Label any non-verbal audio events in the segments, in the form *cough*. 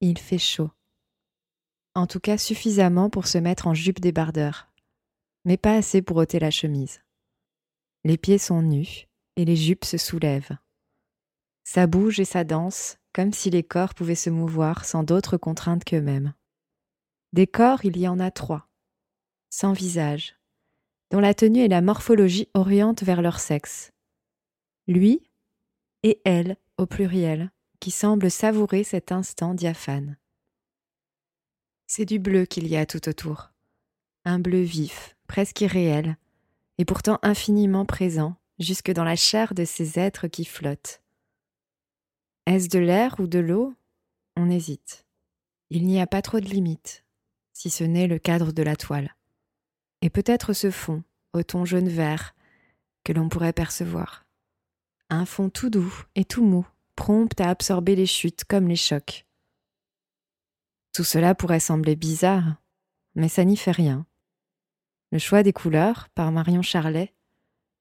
Il fait chaud. En tout cas suffisamment pour se mettre en jupe débardeur, mais pas assez pour ôter la chemise. Les pieds sont nus et les jupes se soulèvent. Ça bouge et ça danse, comme si les corps pouvaient se mouvoir sans d'autres contraintes qu'eux-mêmes. Des corps, il y en a trois, sans visage, dont la tenue et la morphologie orientent vers leur sexe. Lui et elle au pluriel, qui semble savourer cet instant diaphane. C'est du bleu qu'il y a tout autour, un bleu vif, presque irréel, et pourtant infiniment présent, jusque dans la chair de ces êtres qui flottent. Est-ce de l'air ou de l'eau? On hésite. Il n'y a pas trop de limites, si ce n'est le cadre de la toile. Et peut-être ce fond, au ton jaune-vert, que l'on pourrait percevoir. Un fond tout doux et tout mou, prompt à absorber les chutes comme les chocs. Tout cela pourrait sembler bizarre, mais ça n'y fait rien. Le choix des couleurs, par Marion Charlet,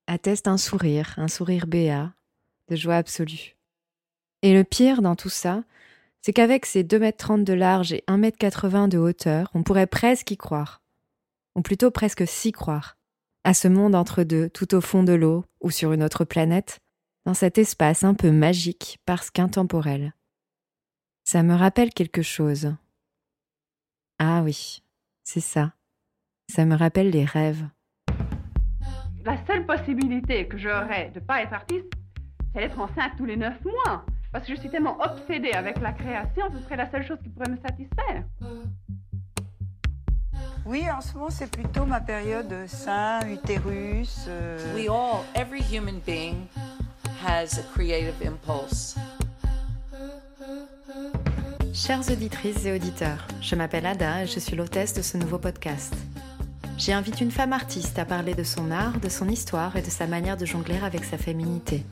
atteste un sourire, un sourire béat, de joie absolue. Et le pire dans tout ça, c'est qu'avec ses 2,30 m de large et 1,80 m de hauteur, on pourrait presque y croire. Ou plutôt presque s'y croire. À ce monde entre deux, tout au fond de l'eau, ou sur une autre planète, dans cet espace un peu magique parce qu'intemporel. Ça me rappelle quelque chose. Ah oui, c'est ça. Ça me rappelle les rêves. La seule possibilité que j'aurais de ne pas être artiste, c'est d'être enceinte tous les neuf mois. Parce que je suis tellement obsédée avec la création, ce serait la seule chose qui pourrait me satisfaire. Oui, en ce moment, c'est plutôt ma période sein, utérus. Euh... We all, every human being Chères auditrices et auditeurs, je m'appelle Ada et je suis l'hôtesse de ce nouveau podcast. J'y invite une femme artiste à parler de son art, de son histoire et de sa manière de jongler avec sa féminité.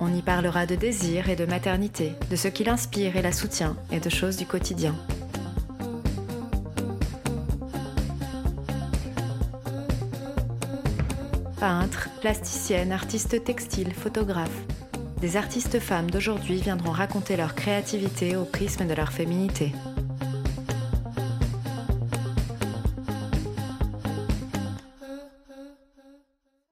On y parlera de désir et de maternité, de ce qui l'inspire et la soutient et de choses du quotidien. Peintre, plasticienne, artiste textile, photographe, des artistes femmes d'aujourd'hui viendront raconter leur créativité au prisme de leur féminité.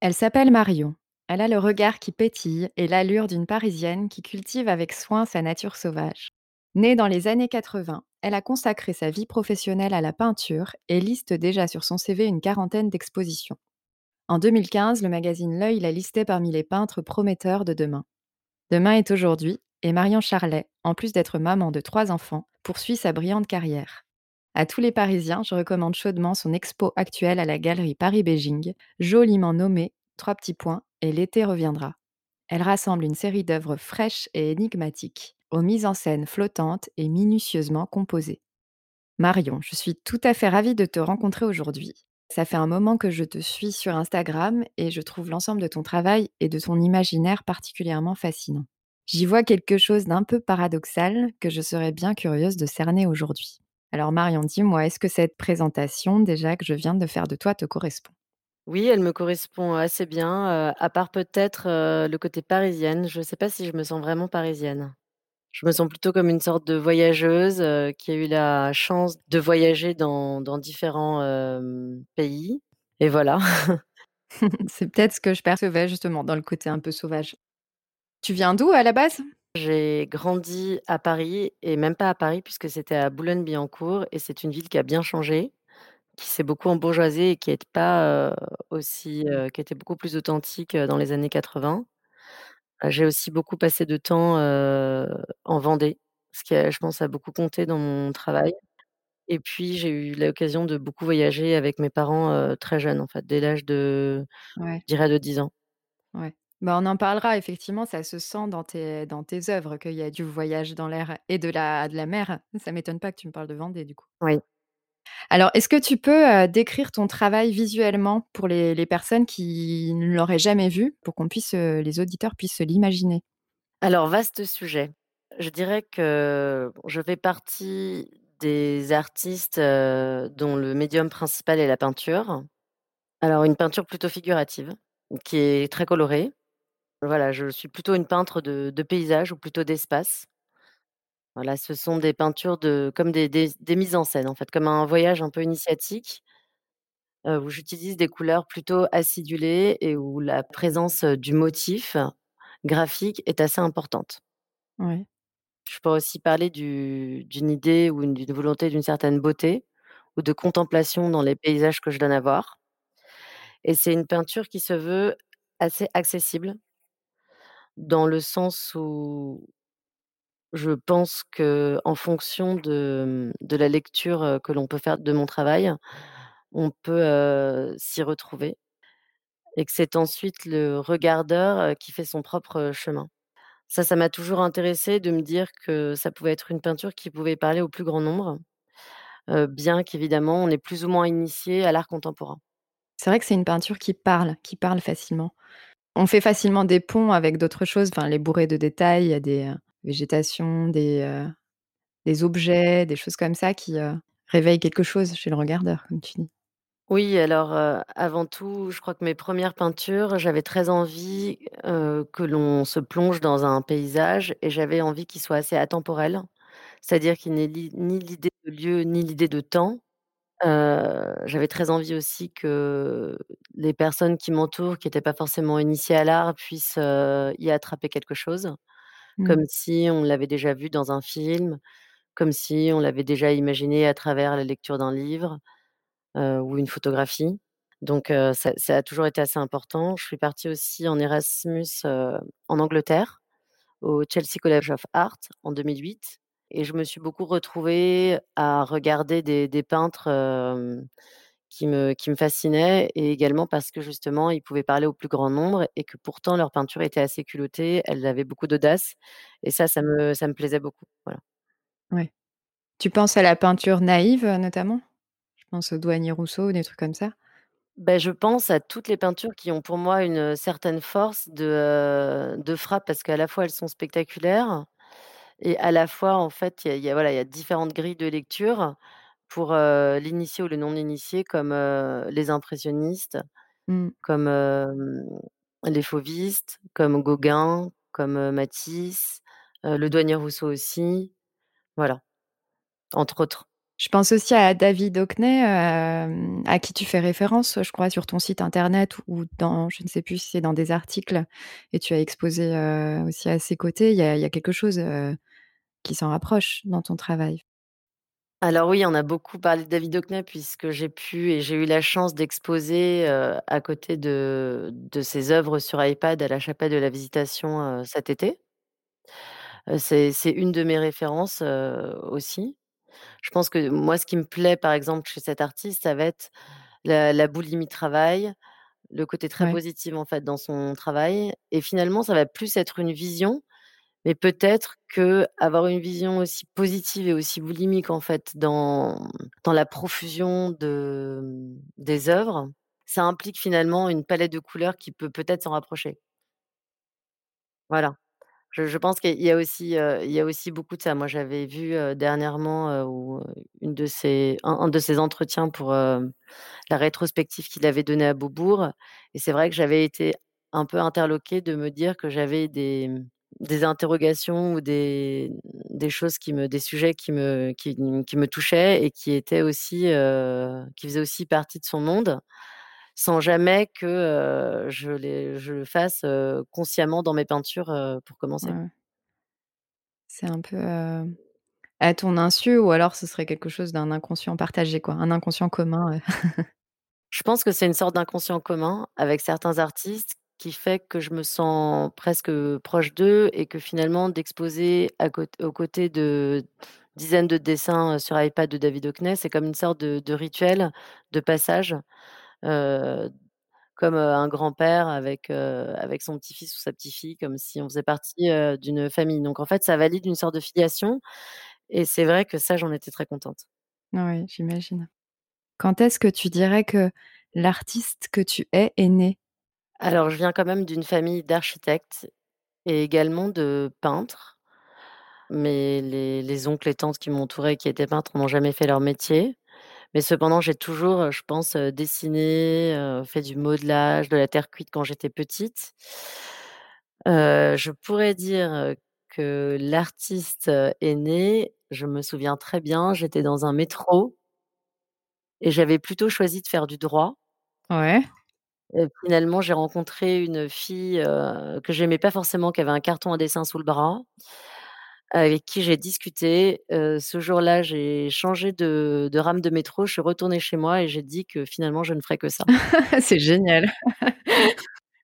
Elle s'appelle Marion. Elle a le regard qui pétille et l'allure d'une Parisienne qui cultive avec soin sa nature sauvage. Née dans les années 80, elle a consacré sa vie professionnelle à la peinture et liste déjà sur son CV une quarantaine d'expositions. En 2015, le magazine L'œil l'a listée parmi les peintres prometteurs de demain. Demain est aujourd'hui, et Marion Charlet, en plus d'être maman de trois enfants, poursuit sa brillante carrière. À tous les Parisiens, je recommande chaudement son expo actuelle à la galerie Paris-Beijing, joliment nommée Trois petits points et l'été reviendra. Elle rassemble une série d'œuvres fraîches et énigmatiques, aux mises en scène flottantes et minutieusement composées. Marion, je suis tout à fait ravie de te rencontrer aujourd'hui. Ça fait un moment que je te suis sur Instagram et je trouve l'ensemble de ton travail et de ton imaginaire particulièrement fascinant. J'y vois quelque chose d'un peu paradoxal que je serais bien curieuse de cerner aujourd'hui. Alors Marion, dis-moi, est-ce que cette présentation déjà que je viens de faire de toi te correspond? Oui, elle me correspond assez bien, à part peut-être le côté parisienne. Je ne sais pas si je me sens vraiment parisienne. Je me sens plutôt comme une sorte de voyageuse euh, qui a eu la chance de voyager dans, dans différents pays. Et voilà. *laughs* *laughs* C'est peut-être ce que je percevais justement dans le côté un peu sauvage. Tu viens d'où à la base? J'ai grandi à Paris et même pas à Paris puisque c'était à Boulogne-Billancourt et c'est une ville qui a bien changé, qui s'est beaucoup embourgeoisée et qui est pas, aussi, qui était beaucoup plus authentique, dans les années 80. J'ai aussi beaucoup passé de temps, en Vendée, ce qui a, je pense, a beaucoup compté dans mon travail et puis j'ai eu l'occasion de beaucoup voyager avec mes parents, très jeunes en fait, dès l'âge de Ouais, je dirais de 10 ans. ouais. Bah, on en parlera effectivement, ça se sent dans tes dans tes œuvres qu'il y a du voyage dans l'air et de la de la mer. Ça m'étonne pas que tu me parles de Vendée du coup. Oui. Alors, est-ce que tu peux, décrire ton travail visuellement pour les personnes qui ne l'auraient jamais vu, pour qu'on puisse, les auditeurs puissent se l'imaginer? Alors vaste sujet. Je dirais que je fais partie des artistes, dont le médium principal est la peinture. Alors une peinture plutôt figurative, qui est très colorée. Voilà, je suis plutôt une peintre de de paysages ou plutôt d'espace. Voilà, ce sont des peintures de comme des des des mises en scène, en fait, comme un voyage un peu initiatique heu, où j'utilise des couleurs plutôt acidulées et où la présence, heu, du motif graphique est assez importante. Ouais. Je pourrais aussi parler du d'une idée ou une d'une volonté d'une certaine beauté ou de contemplation dans les paysages que je donne à voir et c'est une peinture qui se veut assez accessible dans le sens où je pense qu'en fonction de, la lecture, que l'on peut faire de mon travail, on peut, s'y retrouver et que c'est ensuite le regardeur, qui fait son propre chemin. Ça, ça m'a toujours intéressée de me dire que ça pouvait être une peinture qui pouvait parler au plus grand nombre, bien qu'évidemment on est plus ou moins initié à l'art contemporain. C'est vrai que c'est une peinture qui parle, qui parle facilement. On fait facilement des ponts avec d'autres choses, enfin, elle est bourrée de détails, il y a des, heu, végétations, des, heu, des objets, des choses comme ça qui, heu, réveillent quelque chose chez le regardeur, comme tu dis. Oui, alors, heu, avant tout, je crois que mes premières peintures, j'avais très envie, que l'on se plonge dans un paysage et j'avais envie qu'il soit assez atemporel. C'est-à-dire qu'il n'ait li ni l'idée de lieu, ni l'idée de temps. J'avais très envie aussi que les personnes qui m'entourent, qui étaient pas forcément initiées à l'art, puissent, y attraper quelque chose, Mmh. Comme si on l'avait déjà vu dans un film, comme si on l'avait déjà imaginé à travers la lecture d'un livre, ou une photographie. Donc ça a toujours été assez important. Je suis partie aussi en Erasmus, en Angleterre, au Chelsea College of Art en 2008 et je me suis beaucoup retrouvée à regarder des peintres, qui me qui me fascinaient et également parce que justement ils pouvaient parler au plus grand nombre et que pourtant leur peinture était assez culottée, elle avait beaucoup d'audace et ça, ça me ça me plaisait beaucoup, voilà. Ouais. Tu penses à la peinture naïve, heu, notamment? Je pense au Douanier Rousseau ou des trucs comme ça? Beh, je pense à toutes les peintures qui ont pour moi une, certaine force de, heu, de frappe parce qu'à la fois elles sont spectaculaires et à la fois en fait il y a y a voilà, il y a différentes grilles de lecture pour, l'initié ou le non initié comme, les impressionnistes, Mmh. comme, les fauvistes, comme Gauguin, comme, Matisse, le Douanier Rousseau aussi, voilà, entre autres. Je pense aussi à David Hockney, à qui tu fais référence, je crois, sur ton site internet ou dans je ne sais plus si c'est dans des articles et tu as exposé, aussi à ses côtés. Il y a il y a quelque chose, qui s'en rapproche dans ton travail. Alors oui, on a beaucoup parlé de David Hockney puisque j'ai pu et j'ai eu la chance d'exposer, heu, à côté de de ses œuvres sur iPad à la Chapelle de la Visitation, heu, cet été. Heu, c'est c'est une de mes références, heu, aussi. Je pense que moi, ce qui me plaît, par exemple, chez cet artiste, ça va être la la boulimie travail, le côté très Ouais. positif, en fait, dans son travail et finalement, ça va plus être une vision, mais peut-être qu'avoir une vision aussi positive et aussi boulimique, en fait, dans dans la profusion de, mmh, des œuvres, ça implique finalement une palette de couleurs qui peut peut-être s'en rapprocher. Voilà. Je pense qu'il y a aussi, il y a aussi beaucoup de ça. Moi, j'avais vu, dernièrement, heu, une de ses un de ses entretiens pour, la rétrospective qu'il avait donnée à Beaubourg et c'est vrai que j'avais été un peu interloquée de me dire que j'avais des, mmh, des interrogations ou des des choses qui me des sujets qui me qui me touchaient et qui étaient aussi, heu, qui faisaient aussi partie de son monde, sans jamais que, heu, je les je le fasse, heu, consciemment dans mes peintures, pour commencer. ouais. C'est un peu, à ton insu ou alors ce serait quelque chose d'un inconscient partagé, quoi, un inconscient commun. Je pense que c'est une sorte d'inconscient commun avec certains artistes qui fait que je me sens presque, proche d'eux et que finalement d'exposer aux côtés de dizaines de dessins, sur iPad de David Hockney, c'est comme une sorte de rituel de passage, comme, un grand-père avec, avec son petit-fils ou sa petite-fille, comme si on faisait partie, d'une famille. Donc en fait, ça valide une sorte de filiation et c'est vrai que ça, j'en étais très contente. Oui, j'imagine. Quand est-ce que tu dirais que l'artiste que tu es, est né? Alors je viens quand même d'une famille d'architectes et également de peintres. Mais les les oncles et tantes qui m'entouraient, qui étaient peintres, n'ont jamais fait leur métier. Mais cependant, j'ai toujours, je pense, heu, dessiné, heu, fait du modelage, de la terre cuite quand j'étais petite. Heu, je pourrais dire, que l'artiste, est né, je me souviens très bien, j'étais dans un métro et j'avais plutôt choisi de faire du droit. Ouais. Finalement, j'ai rencontré une fille, heu, que j'aimais pas forcément, qui avait un carton à dessin sous le bras avec qui j'ai discuté. Heu, ce jour-là, j'ai changé de de rame de métro, je suis retournée chez moi et j'ai dit que finalement je ne ferais que ça. *laughs* C'est génial.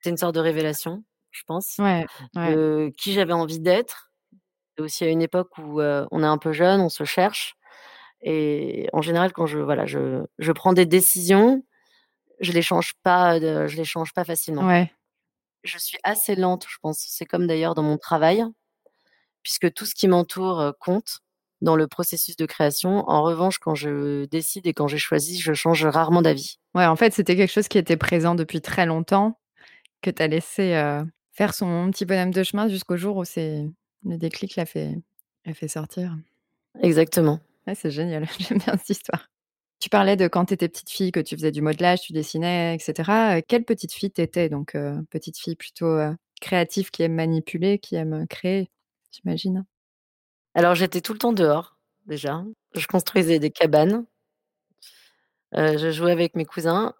C'est une sorte de révélation, je pense, Ouais, ouais. de qui j'avais envie d'être. C'est aussi à une époque où, heu, on est un peu jeune, on se cherche et en général quand je voilà, je je prends des décisions, je les change pas de je les change pas facilement. Ouais. Je suis assez lente, je pense. C'est comme d'ailleurs dans mon travail, puisque tout ce qui m'entoure, compte dans le processus de création. En revanche, quand je décide et quand j'ai choisi, je change rarement d'avis. Ouais, en fait, c'était quelque chose qui était présent depuis très longtemps, que tu as laissé, faire son petit bonhomme de chemin jusqu'au jour où c'est le déclic l'a fait l'a fait sortir. Exactement. Ouais, c'est génial, *laughs* j'aime bien cette histoire. Tu parlais de quand tu étais petite fille, que tu faisais du modelage, tu dessinais et cetera. Heu, quelle petite fille tu étais? Donc, heu, petite fille plutôt, heu, créative qui aime manipuler, qui aime, créer, j'imagine? Alors j'étais tout le temps dehors, déjà. Je construisais des cabanes. Je jouais avec mes cousins.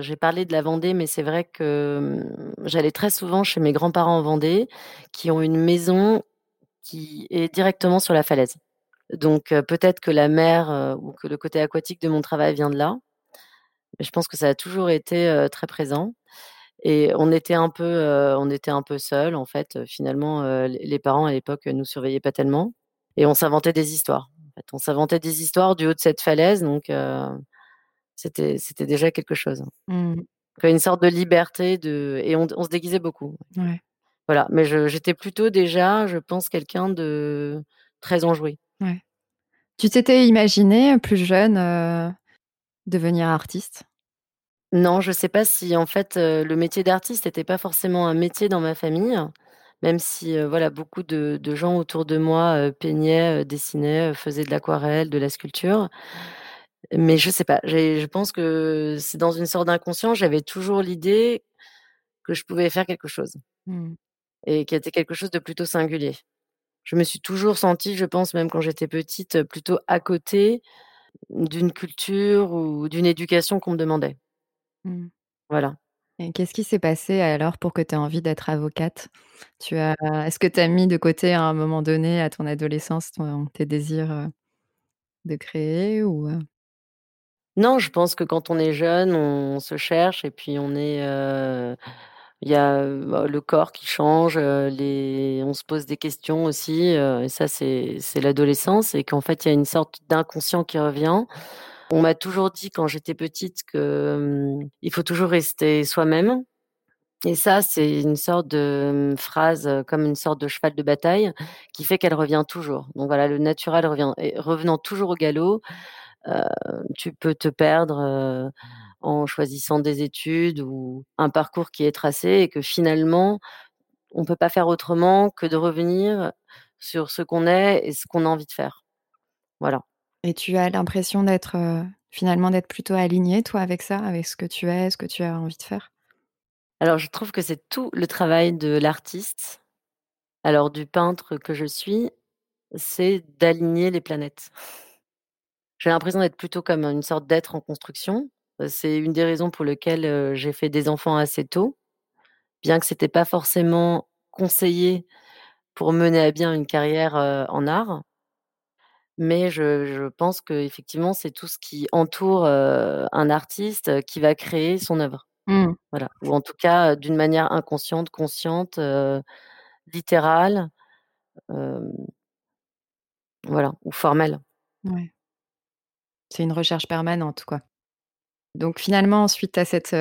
J'ai parlé de la Vendée, mais c'est vrai que, mmh, j'allais très souvent chez mes grands-parents en Vendée, qui ont une maison qui est directement sur la falaise. Donc, peut-être que la mer, ou que le côté aquatique de mon travail vient de là. Mais je pense que ça a toujours été, très présent et on était un peu, on était un peu seuls en fait, finalement, les parents à l'époque, nous surveillaient pas tellement et on s'inventait des histoires. En fait, on s'inventait des histoires du haut de cette falaise donc, c'était c'était déjà quelque chose. Mmh. Une sorte de liberté de et on on se déguisait beaucoup. Ouais. Voilà, mais j'étais plutôt déjà, je pense, quelqu'un de très enjoué. Ouais. Tu t'étais imaginée, plus jeune, heu, devenir artiste? Non, je sais pas si en fait, heu, le métier d'artiste était pas forcément un métier dans ma famille, même si, voilà, beaucoup de de gens autour de moi, peignaient, dessinaient, faisaient de l'aquarelle, de la sculpture. Mais je sais pas, je pense que c'est dans une sorte d'inconscient, j'avais toujours l'idée que je pouvais faire quelque chose Mmh. et qui était quelque chose de plutôt singulier. Je me suis toujours sentie, je pense même quand j'étais petite, plutôt à côté d'une culture ou d'une éducation qu'on me demandait. Mmh. Voilà. Et qu'est-ce qui s'est passé alors pour que tu aies envie d'être avocate? Tu as est-ce que tu as mis de côté à un moment donné, à ton adolescence, ton tes désirs, heu, de créer ou? Non, je pense que quand on est jeune, on se cherche et puis on est, il y a, bah, le corps qui change, heu, les on se pose des questions aussi, heu, et ça c'est l'adolescence et qu'en fait, il y a une sorte d'inconscient qui revient. On m'a toujours dit quand j'étais petite que, mmh, il faut toujours rester soi-même et ça, c'est une sorte de, mmh, phrase, heu, comme une sorte de cheval de bataille qui fait qu'elle revient toujours. Donc voilà, le naturel revient revenant toujours au galop, tu peux te perdre, heu, en choisissant des études ou un parcours qui est tracé et que finalement, on peut pas faire autrement que de revenir sur ce qu'on est et ce qu'on a envie de faire. Voilà. Et tu as l'impression d'être, heu, finalement d'être plutôt alignée toi avec ça, avec ce que tu es, ce que tu as envie de faire? Alors je trouve que c'est tout le travail de l'artiste, alors du peintre que je suis, c'est d'aligner les planètes. J'ai l'impression d'être plutôt comme une sorte d'être en construction. C'est une des raisons pour lequel, heu, j'ai fait des enfants assez tôt, bien que c'était pas forcément conseillé pour mener à bien une carrière, en art. Mais je je pense qu'effectivement, c'est tout ce qui entoure, un artiste, qui va créer son œuvre. Mmh. Voilà, ou en tout cas, d'une manière inconsciente, consciente, littérale, voilà, ou formelle. Ouais. C'est une recherche permanente, quoi. Donc finalement, suite à cette,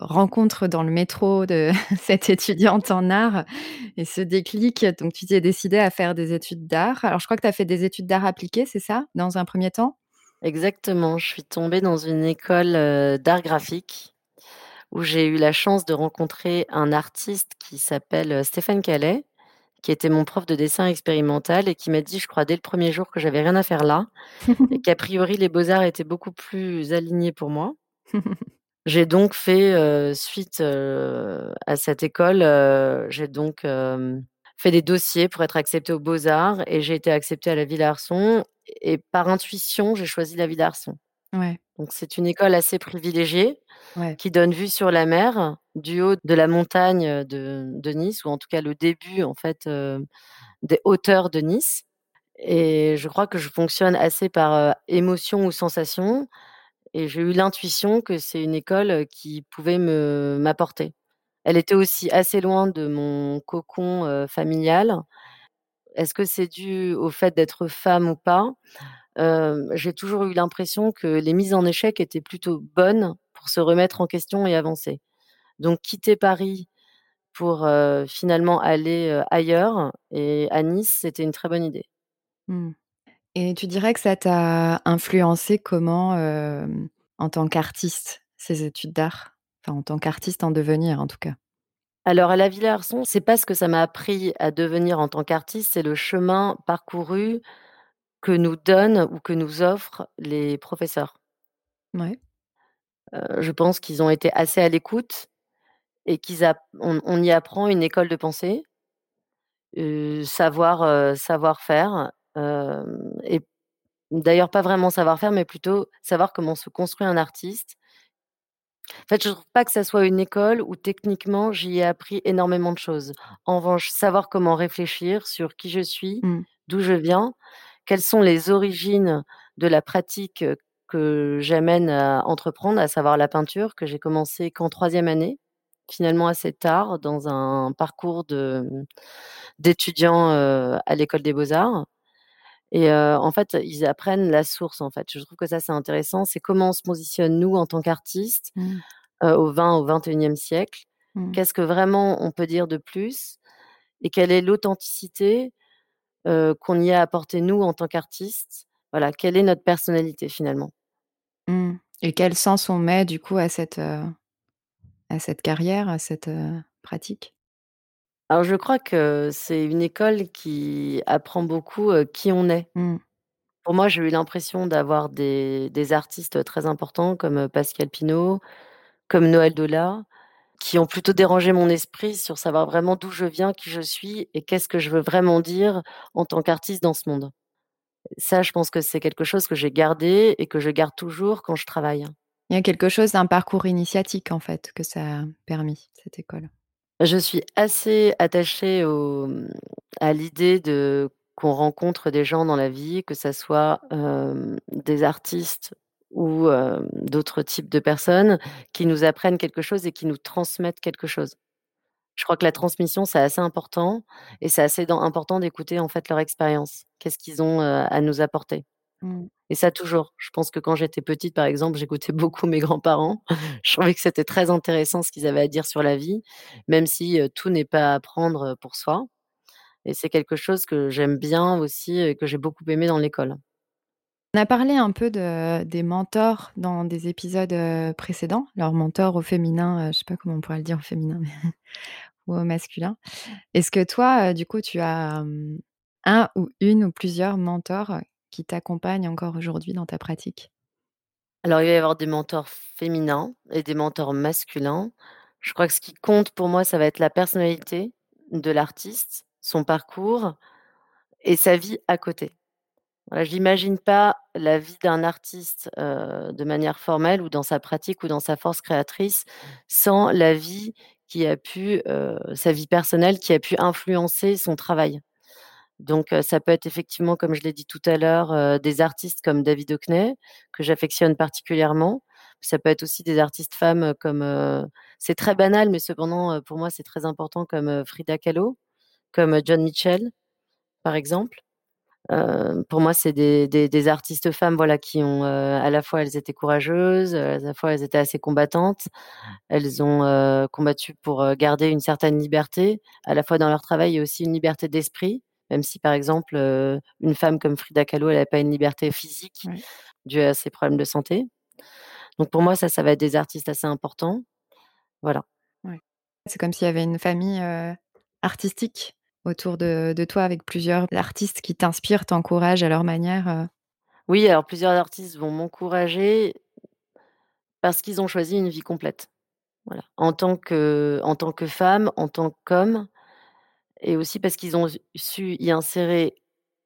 rencontre dans le métro de *laughs* cette étudiante en art et ce déclic, donc tu t'es décidée à faire des études d'art. Alors je crois que tu as fait des études d'art appliqué, c'est ça? Dans un 1er temps? Exactement, je suis tombée dans une école, d'art graphique où j'ai eu la chance de rencontrer un artiste qui s'appelle, Stéphane Callet, qui était mon prof de dessin expérimental et qui m'a dit, je crois dès le 1er jour, que j'avais rien à faire là et *laughs* qu'a priori les beaux-arts étaient beaucoup plus alignés pour moi. *laughs* J'ai donc fait, heu, suite, heu, à cette école, heu, j'ai donc, fait des dossiers pour être acceptée aux Beaux-Arts et j'ai été acceptée à la Villa-Arson et par intuition, j'ai choisi la Villa-Arson. Ouais. Donc c'est une école assez privilégiée Ouais. qui donne vue sur la mer, du haut de la montagne de de Nice ou en tout cas le début en fait, des hauteurs de Nice et je crois que je fonctionne assez par, émotion ou sensation et j'ai eu l'intuition que c'est une école, qui pouvait me m'apporter. Elle était aussi assez loin de mon cocon, familial. Est-ce que c'est dû au fait d'être femme ou pas? J'ai toujours eu l'impression que les mises en échec étaient plutôt bonnes pour se remettre en question et avancer. Donc quitter Paris pour, finalement aller, ailleurs et à Nice, c'était une très bonne idée. Mmh et tu dirais que ça t'a influencé comment, en tant qu'artiste, ces études d'art? Enfin, en tant qu'artiste en devenir, en tout cas? Alors à la Villa Arson, c'est pas ce que ça m'a appris à devenir en tant qu'artiste, c'est le chemin parcouru que nous donnent ou que nous offrent les professeurs. Ouais. Heu, je pense qu'ils ont été assez à l'écoute et qu'ils on on y apprend une école de pensée, heu, savoir, heu, savoir-faire, hem et d'ailleurs pas vraiment savoir-faire, mais plutôt savoir comment se construit un artiste. En fait, je trouve pas que ça soit une école où techniquement j'y ai appris énormément de choses. En revanche, savoir comment réfléchir sur qui je suis, Mmh. d'où je viens, quelles sont les origines de la pratique, que j'amène à entreprendre, à savoir la peinture, que j'ai commencé qu'en troisième année, finalement assez tard dans un parcours mmh, d'étudiant, heu, à l'école des beaux-arts et en fait, ils apprennent la source, en fait. Je trouve que ça, c'est intéressant, c'est comment on se positionne nous en tant qu'artistes, Mmh. au 20 au 21e siècle. Mmh. Qu'est-ce que vraiment on peut dire de plus? Et quelle est l'authenticité, heu, qu'on y a apportée nous en tant qu'artistes? Voilà, quelle est notre personnalité finalement? Mmh et quel sens on met du coup à cette, heu, à cette carrière, à cette, heu, pratique? Alors je crois que c'est une école qui apprend beaucoup, qui on est. Mmh. Pour moi, j'ai eu l'impression d'avoir des des artistes très importants comme, Pascal Pineau, comme Noël Dola, qui ont plutôt dérangé mon esprit sur savoir vraiment d'où je viens, qui je suis et qu'est-ce que je veux vraiment dire en tant qu'artiste dans ce monde. Ça, je pense que c'est quelque chose que j'ai gardé et que je garde toujours quand je travaille. Il y a quelque chose d'un parcours initiatique en fait que ça a permis, cette école? Je suis assez attachée au, à l'idée de qu'on rencontre des gens dans la vie, que ça soit, hem, des artistes ou, hem, d'autres types de personnes qui nous apprennent quelque chose et qui nous transmettent quelque chose. Je crois que la transmission, c'est assez important et c'est assez important d'écouter, en fait, leur expérience. Qu'est-ce qu'ils ont, heu, à nous apporter? Mmh. Et ça toujours. Je pense que quand j'étais petite, par exemple, j'écoutais *laughs* beaucoup mes grands-parents. Je trouvais que c'était très intéressant ce qu'ils avaient à dire sur la vie, même si, heu, tout n'est pas à prendre, pour soi et c'est quelque chose que j'aime bien aussi et que j'ai beaucoup aimé dans l'école. On a parlé un peu de des mentors dans des épisodes, heu, précédents. Alors mentor au féminin, heu, je sais pas comment on pourrait le dire au féminin, *laughs* ou au masculin. Est-ce que toi, heu, du coup, tu as, hem, un ou une ou plusieurs mentors, qui t'accompagnent encore aujourd'hui dans ta pratique? Alors il va y avoir des mentors féminins et des mentors masculins. Je crois que ce qui compte pour moi, ça va être la personnalité de l'artiste, son parcours et sa vie à côté. Voilà, j'imagine pas la vie d'un artiste, heu, de manière formelle ou dans sa pratique ou dans sa force créatrice, sans la vie qui a pu, heu, sa vie personnelle qui a pu influencer son travail. Donc, heu, ça peut être effectivement, comme je l'ai dit tout à l'heure, heu, des artistes comme David Hockney, que j'affectionne particulièrement. Ça peut être aussi des artistes femmes, comme, c'est très banal, mais cependant, pour moi, c'est très important comme, Frida Kahlo, comme, John Mitchell, par exemple. Heu, pour moi, c'est des des des artistes femmes, voilà, qui ont, heu, à la fois elles étaient courageuses, heu, à la fois elles étaient assez combattantes. Elles ont, combattu pour, garder une certaine liberté, à la fois dans leur travail et aussi une liberté d'esprit, même si, par exemple, une femme comme Frida Kahlo, elle avait pas une liberté physique Ouais. due à ses problèmes de santé. Donc pour moi, ça, ça va être des artistes assez importants. Voilà. C'est comme s'il y avait une famille, artistique autour de toi avec plusieurs artistes qui t'inspirent, t'encouragent à leur manière, heu Oui, alors plusieurs artistes vont m'encourager parce qu'ils ont choisi une vie complète. En tant que en tant que femme, en tant qu'homme et aussi parce qu'ils ont su y insérer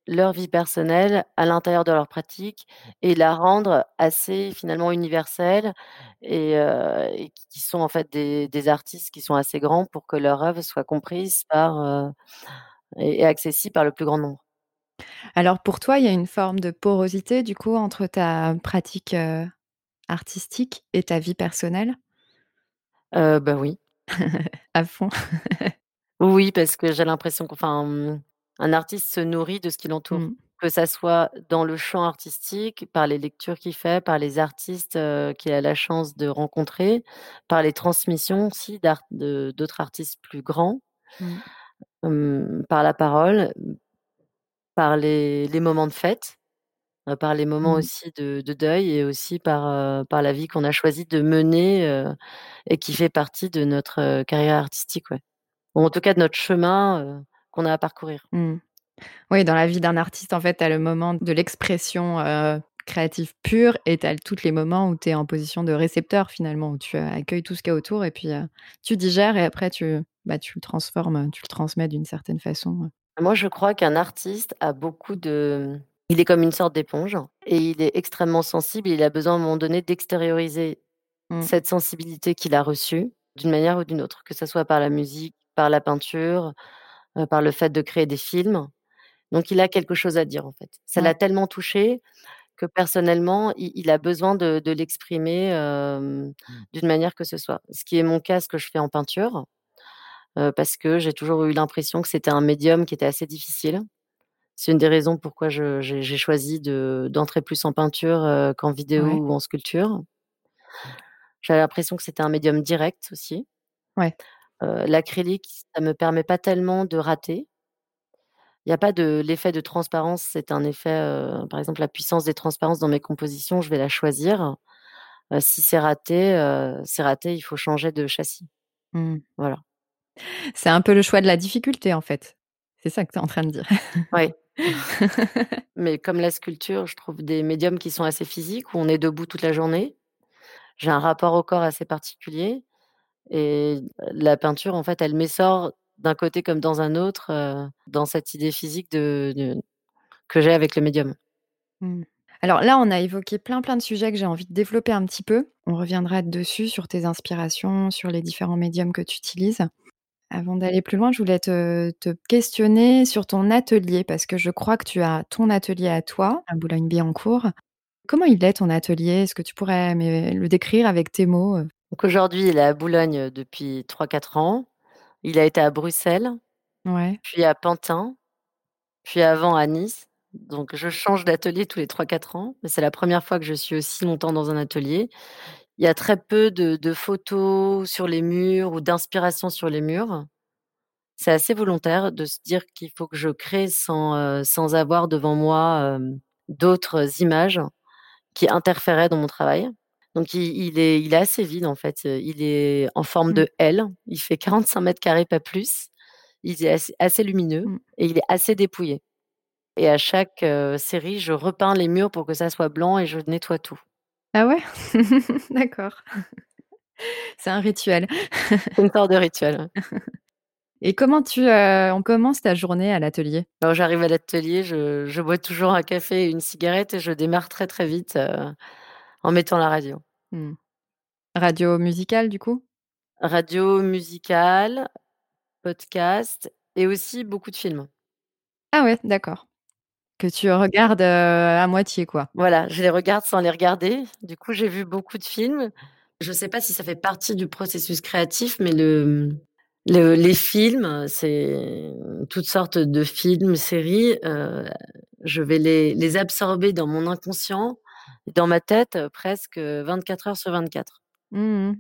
leur vie personnelle à l'intérieur de leur pratique et la rendre assez finalement universelle et et qui sont en fait des des artistes qui sont assez grands pour que leur œuvre soit comprise par, heu et et accessible par le plus grand nombre. Alors pour toi, il y a une forme de porosité du coup entre ta pratique, heu, artistique et ta vie personnelle? Bah, oui. *laughs* À fond. *laughs* Oui, parce que j'ai l'impression qu'enfin, un artiste se nourrit de ce qui l'entoure. Mmh. Que ça soit dans le champ artistique, par les lectures qu'il fait, par les artistes, qu'il a la chance de rencontrer, par les transmissions aussi d'art de d'autres artistes plus grands. Mmh. Par la parole, par les les moments de fête, par les moments Mmh. aussi de de deuil et aussi par, la vie qu'on a choisi de mener, et qui fait partie de notre, carrière artistique, ouais. Ou en tout cas de notre chemin, qu'on a à parcourir. Mmh. Oui, dans la vie d'un artiste, en fait, tu as le moment de l'expression, heu, créative pure et tu as toutes les moments où tu es en position de récepteur finalement, où tu, heu, accueilles tout ce qu'il y a autour et puis, heu, tu digères et après tu, bah, tu le transformes, tu le transmets d'une certaine façon. Moi, je crois qu'un artiste a beaucoup de il est comme une sorte d'éponge et il est extrêmement sensible et il a besoin à un moment donné d'extérioriser Mmh. cette sensibilité qu'il a reçue d'une manière ou d'une autre, que ça soit par la musique, par la peinture, heu, par le fait de créer des films. Donc il a quelque chose à dire, en fait. Ça l'a tellement touché que personnellement, il a besoin de de l'exprimer, hem, d'une manière que ce soit. Ce qui est mon cas, ce que je fais en peinture, parce que j'ai toujours eu l'impression que c'était un médium qui était assez difficile. C'est une des raisons pourquoi j'ai choisi de d'entrer plus en peinture, qu'en vidéo Ouais. ou en sculpture. J'avais l'impression que c'était un médium direct aussi. Ouais. Heu, l'acrylique, ça me permet pas tellement de rater. Il y a pas de l'effet de transparence, c'est un effet, heu, par exemple, la puissance des transparences dans mes compositions, je vais la choisir. Heu, si c'est raté, heu, c'est raté, il faut changer de châssis. Mmh. Voilà. C'est un peu le choix de la difficulté, en fait? C'est ça que tu es en train de dire? Ouais. *laughs* Mais comme la sculpture, je trouve des médiums qui sont assez physiques, où on est debout toute la journée. J'ai un rapport au corps assez particulier et la peinture, en fait, elle m'essore d'un côté comme dans un autre, heu, dans cette idée physique de que j'ai avec le médium. Mmh. Alors là, on a évoqué plein, plein de sujets que j'ai envie de développer un petit peu. On reviendra dessus, sur tes inspirations, sur les différents médiums que tu utilises. Avant d'aller plus loin, je voulais te te questionner sur ton atelier parce que je crois que tu as ton atelier à toi, à Boulogne-Billancourt. Comment il est ton atelier? Est-ce que tu pourrais le décrire avec tes mots, heu? Donc aujourd'hui, il est à Boulogne depuis 3-4 ans. Il a été à Bruxelles, Ouais. puis à Pantin, puis avant à Nice. Donc je change d'atelier tous les 3-4 ans, mais c'est la 1re fois que je suis aussi longtemps dans un atelier. Il y a très peu de de photos sur les murs ou d'inspiration sur les murs. C'est assez volontaire de se dire qu'il faut que je crée sans, heu, sans avoir devant moi, hem, d'autres images qui interféraient dans mon travail. Donc il il est il est assez vide en fait, heu, il est en forme Mmh. de L, il fait 45 m², pas plus. Il est assez assez lumineux Mmh. et il est assez dépouillé et à chaque, heu, série, je repeins les murs pour que ça soit blanc et je nettoie tout. Ah ouais? *laughs* D'accord. *laughs* C'est un rituel. *laughs* Une sorte de rituel. Et comment tu, heu on commence ta journée à l'atelier? Quand j'arrive à l'atelier, je je bois toujours un café et une cigarette et je démarre très, très vite, en mettant la radio. Mmh. Radio musicale, du coup? Radio musicale, podcast et aussi beaucoup de films. Ah ouais, d'accord. Que tu regardes, heu, à moitié, quoi? Voilà, je les regarde sans les regarder. Du coup, j'ai vu beaucoup de films. Je sais pas si ça fait partie du processus créatif, mais le, le les films, c'est toutes sortes de films, séries, heu, je vais les les absorber dans mon inconscient, dans ma tête, presque, heu, 24 heures sur 24. Mmh mh.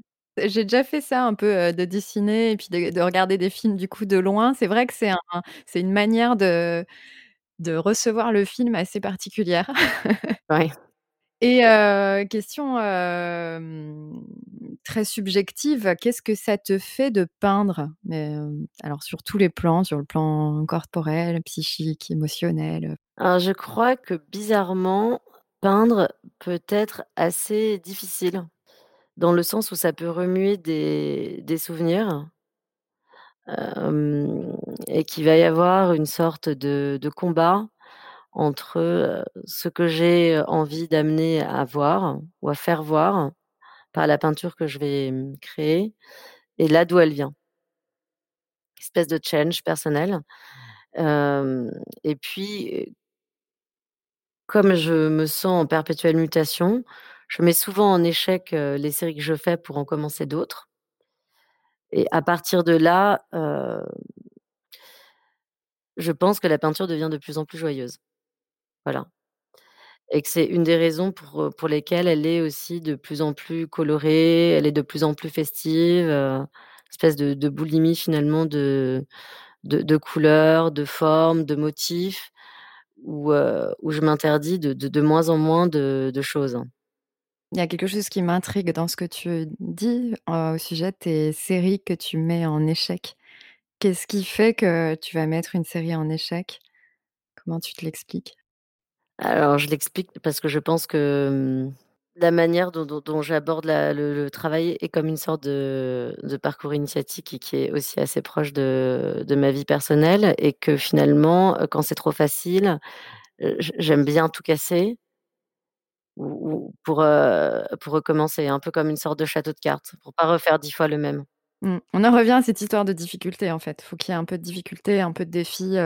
J'ai déjà fait ça un peu, de dessiner et puis de de regarder des films, du coup, de loin. C'est vrai que c'est un c'est une manière de de recevoir le film assez particulière. *laughs* Ouais. Et question, très subjective, qu'est-ce que ça te fait de peindre? Mais, alors sur tous les plans, sur le plan corporel, psychique, émotionnel? Alors je crois que bizarrement, peindre peut être assez difficile, dans le sens où ça peut remuer des souvenirs. et qu'il va y avoir une sorte de combat entre, ce que j'ai envie d'amener à voir ou à faire voir par la peinture que je vais, mmh, créer et là d'où elle vient. Espèce de challenge personnel, et puis comme je me sens en perpétuelle mutation, je mets souvent en échec, les séries que je fais pour en commencer d'autres. Et à partir de là, je pense que la peinture devient de plus en plus joyeuse. Voilà. Et que c'est une des raisons pour, pour lesquelles elle est aussi de plus en plus colorée, elle est de plus en plus festive, espèce de de boulimie finalement de de de couleurs, de formes, de motifs où, heu, où je m'interdis de de de moins en moins de de choses. Il y a quelque chose qui m'intrigue dans ce que tu dis, heu, au sujet de tes séries que tu mets en échec. Qu'est-ce qui fait que tu vas mettre une série en échec? Comment tu te l'expliques? Alors je l'explique parce que je pense que, mmh, la manière dont dont dont j'aborde le le travail est comme une sorte de de parcours initiatique et qui est aussi assez proche de de ma vie personnelle et que finalement, heu, quand c'est trop facile, heu, j j'aime bien tout casser ou ou pour, recommencer, un peu comme une sorte de château de cartes, pour pas refaire 10 fois le même. Mmh. On en revient à cette histoire de difficulté, en fait. Faut qu'il y ait un peu de difficulté, un peu de défi,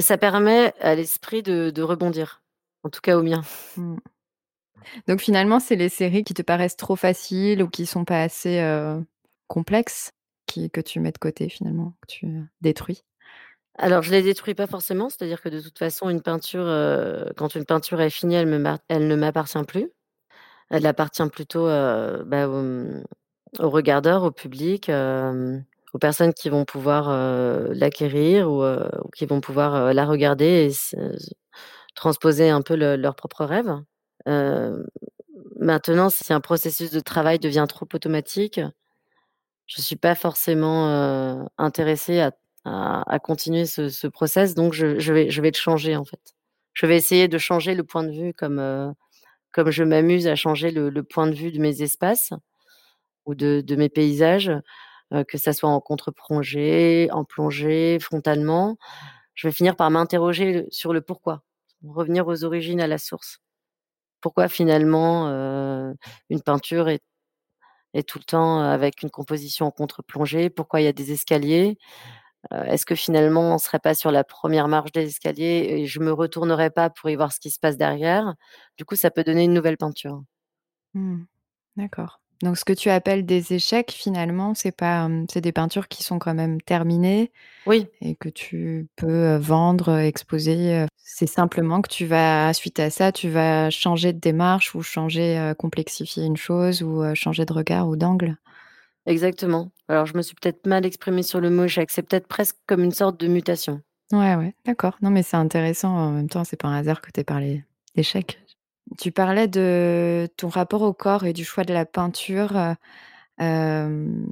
ça permet à l'esprit de de rebondir, en tout cas au mien. Mmh. Donc finalement, c'est les séries qui te paraissent trop faciles ou qui sont pas assez, heu, complexes, qui que tu mets de côté finalement, que tu, heu, détruis? Alors je les détruis pas forcément, c'est-à-dire que de toute façon une peinture, heu, quand une peinture est finie, elle ne m'appartient plus. Elle appartient plutôt, heu, bah, au, aux regardeurs, au public, aux personnes qui vont pouvoir, l'acquérir ou, qui vont pouvoir, la regarder et se se transposer un peu le leurs propres rêves. Maintenant si un processus de travail devient trop automatique, je suis pas forcément, intéressée à continuer ce ce process donc je vais le changer, en fait. Je vais essayer de changer le point de vue comme, je m'amuse à changer le point de vue de mes espaces ou de mes paysages, que ça soit en contre-plongée, en plongée, frontalement. Je vais finir par m'interroger sur le pourquoi, revenir aux origines, à la source. Pourquoi finalement, une peinture est tout le temps avec une composition en contre-plongée? Pourquoi il y a des escaliers? Est-ce que finalement on serait pas sur la 1re marche des escaliers et je me retournerais pas pour y voir ce qui se passe derrière? Du coup, ça peut donner une nouvelle peinture. Mmh. D'accord. Donc ce que tu appelles des échecs finalement, c'est pas, c'est des peintures qui sont quand même terminées Oui. et que tu peux, vendre, exposer, c'est simplement que tu vas suite à ça, tu vas changer de démarche ou changer, complexifier une chose ou, changer de regard ou d'angle? Exactement. Alors je me suis peut-être mal exprimée sur le mot échec, c'est peut-être presque comme une sorte de mutation. Ouais, ouais, d'accord. Non, mais c'est intéressant en même temps, c'est pas un hasard que tu aies parlé d'échec. Tu parlais de ton rapport au corps et du choix de la peinture, heu, hem,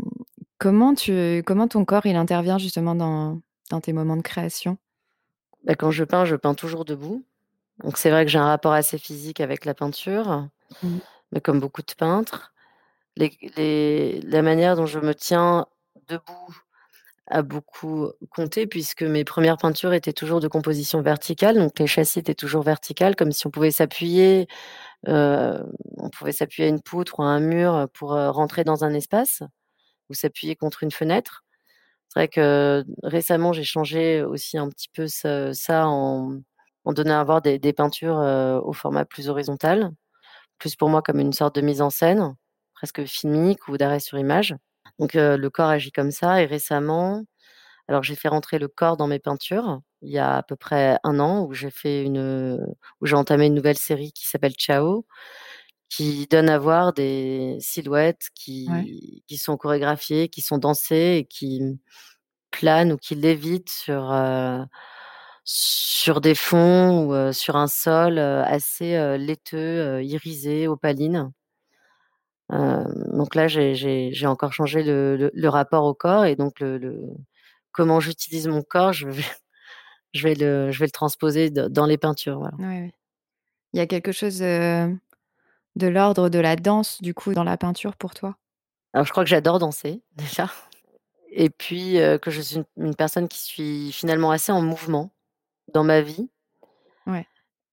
comment tu comment ton corps il intervient justement dans dans tes moments de création? Bah, quand je peins, je peins toujours debout. Donc c'est vrai que j'ai un rapport assez physique avec la peinture, Mmh. mais comme beaucoup de peintres. Les les la manière dont je me tiens debout a beaucoup compté puisque mes 1res peintures étaient toujours de composition verticale, donc les châssis étaient toujours verticales comme si on pouvait s'appuyer, heu, on pouvait s'appuyer à une poutre ou à un mur pour, heu, rentrer dans un espace ou s'appuyer contre une fenêtre. C'est vrai que récemment, j'ai changé aussi un petit peu ça en donnant à voir des peintures, heu, au format plus horizontal, plus pour moi comme une sorte de mise en scène, presque filmique ou d'arrêt sur image. Donc le corps agit comme ça et récemment, alors j'ai fait rentrer le corps dans mes peintures, il y a à peu près 1 an où j'ai fait une, où j'ai entamé une nouvelle série qui s'appelle Ciao, qui donne à voir des silhouettes Ouais. qui qui sont chorégraphiées, qui sont dansées et qui planent ou qui lévitent sur, sur des fonds ou, sur un sol, assez, laiteux, irisé, opaline. Hem, donc là, j'ai encore changé le le le rapport au corps et donc le le comment j'utilise mon corps, je vais *laughs* je vais le je vais le transposer dans les peintures, voilà. Ouais, ouais. Il y a quelque chose, heu, de l'ordre de la danse du coup dans la peinture pour toi? Alors je crois que j'adore danser *laughs* déjà et puis, heu, que je suis une une personne qui suis finalement assez en mouvement dans ma vie. Ouais.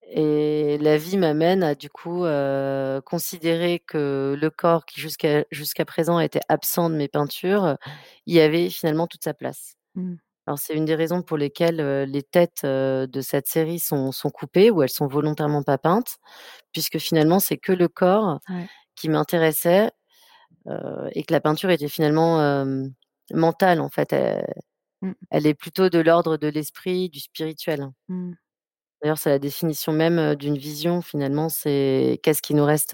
Et la vie m'amène à du coup, heu, considérer que le corps qui jusqu'à jusqu'à présent était absent de mes peintures, y avait finalement toute sa place. Mmh. Alors c'est une des raisons pour lesquelles, les têtes, de cette série sont sont coupées ou elles sont volontairement pas peintes, puisque finalement c'est que le corps Ouais. qui m'intéressait, et que la peinture était finalement, mentale en fait. Elle Mmh. elle est plutôt de l'ordre de l'esprit, du spirituel. Mmh. D'ailleurs, c'est la définition même, d'une vision finalement, c'est qu'est-ce qui nous reste,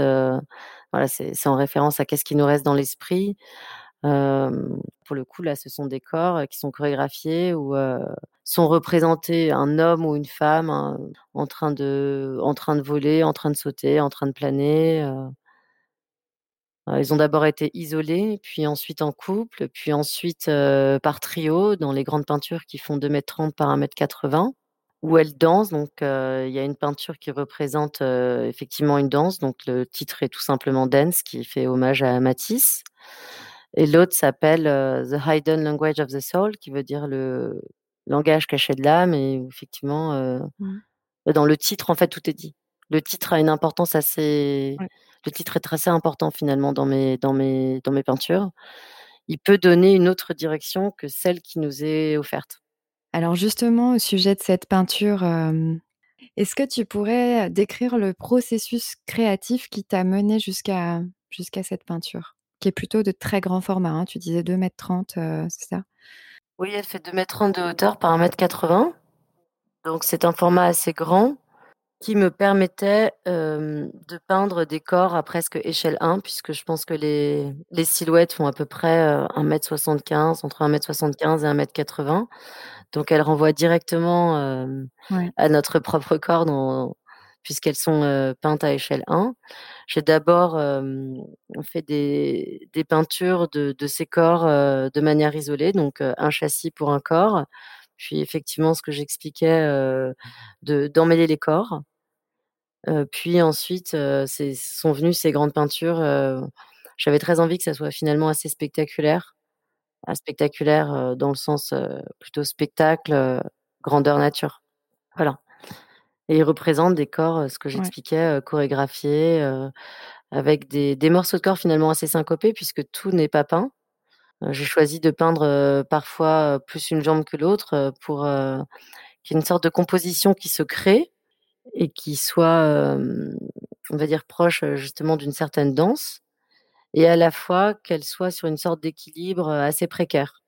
voilà, c'est en référence à qu'est-ce qui nous reste dans l'esprit. Pour le coup, là, ce sont des corps, qui sont chorégraphiés heu, sont représentés un homme ou une femme, hein, en train de en train de voler, en train de sauter, en train de planer, ils ont d'abord été isolés, puis ensuite en couple, puis ensuite, par trio dans les grandes peintures qui font 2 m 30 par 1 m 80 où elles dansent donc il y a une peinture qui représente, effectivement une danse, donc le titre est tout simplement Dance qui fait hommage à Matisse et l'autre s'appelle, The Hidden Language of the Soul qui veut dire le langage caché de l'âme et effectivement, Mmh. dans le titre, en fait, tout est dit. Le titre a une importance assez Ouais. le titre est assez important finalement dans mes dans mes dans mes peintures. Il peut donner une autre direction que celle qui nous est offerte. Alors justement, au sujet de cette peinture, est-ce que tu pourrais décrire le processus créatif qui t'a mené jusqu'à cette peinture? Qui est plutôt de très grand format, hein, tu disais 2 m 30, heu, c'est ça? Oui, elle fait 2 m 30 de hauteur par 1 m 80, donc c'est un format assez grand qui me permettait, de peindre des corps à presque échelle 1 puisque je pense que les les silhouettes font à peu près, heu, 1 m 75, entre 1 m 75 et 1 m 80, donc elles renvoient directement, Ouais. à notre propre corps dans puisqu'elles sont, peintes à échelle 1. J'ai d'abord, fait des des peintures de de ces corps, de manière isolée, donc un châssis pour un corps, puis effectivement ce que j'expliquais, de d'emmêler les corps. Puis ensuite, sont venues ces grandes peintures, j'avais très envie que ça soit finalement assez spectaculaire. Ah spectaculaire, dans le sens, plutôt spectacle, grandeur nature. Voilà et ils représentent des corps, ce que j'expliquais, chorégraphiés, heu, avec des des morceaux de corps finalement assez syncopés puisque tout n'est pas peint. J'ai choisi de peindre, heu, parfois, plus une jambe que l'autre, pour, heu, qu'il y ait une sorte de composition qui se crée et qui soit, on va dire proche, justement d'une certaine danse et à la fois qu'elle soit sur une sorte d'équilibre, assez précaire.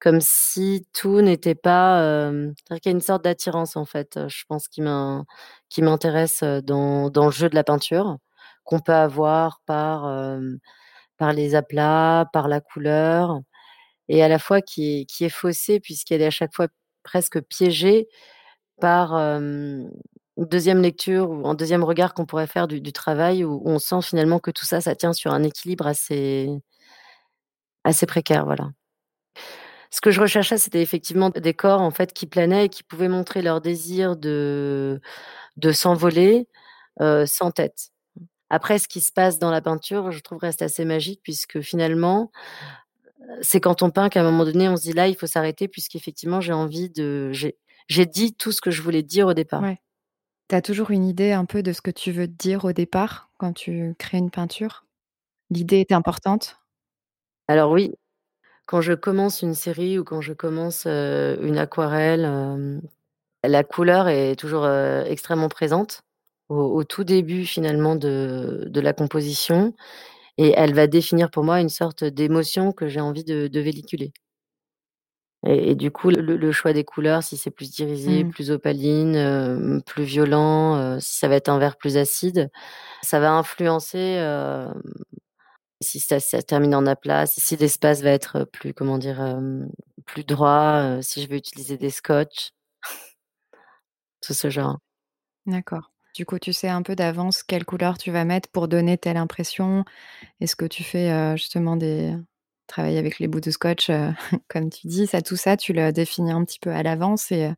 Comme si tout n'était pas, hem, c'est-à-dire qu'il y a une sorte d'attirance en fait, je pense qui m'in qui m'intéresse, dans le jeu de la peinture, qu'on peut avoir par, les aplats, par la couleur et à la fois qui est faussée puisqu'elle est à chaque fois presque piégée par, 2e lecture ou un 2e regard qu'on pourrait faire du travail où on sent finalement que tout ça, ça tient sur un équilibre assez assez précaire, voilà. Ce que je recherchais, c'était effectivement des corps en fait qui planaient et qui pouvaient montrer leur désir de de s'envoler, heu, sans tête. Après ce qui se passe dans la peinture, je trouve reste assez magique puisque finalement, heu, c'est quand on peint qu'à un moment donné, on se dit: «Là, il faut s'arrêter» puisqu'effectivement j'ai envie de j'ai dit tout ce que je voulais dire au départ. Ouais. Tu as toujours une idée un peu de ce que tu veux dire au départ, quand tu crées une peinture? L'idée est importante? Alors oui, quand je commence une série ou quand je commence, une aquarelle, la couleur est toujours, extrêmement présente au tout début finalement de la composition et elle va définir pour moi une sorte d'émotion que j'ai envie de véhiculer. Et et du coup, le le choix des couleurs, si c'est plus irisé, Mmh. plus opaline, hem, plus violent, heu, si ça va être un vert plus acide, ça va influencer, hem, si ça ça termine en aplat, si l'espace va être plus, comment dire, plus droit, si je veux utiliser des scotch. *laughs* Tout ce genre. D'accord. Du coup, tu sais un peu d'avance quelle couleur tu vas mettre pour donner telle impression? Est-ce que tu fais, justement des travailler avec les bouts de scotch, heu, *laughs* comme tu dis, ça tout ça, tu le définis un petit peu à l'avance et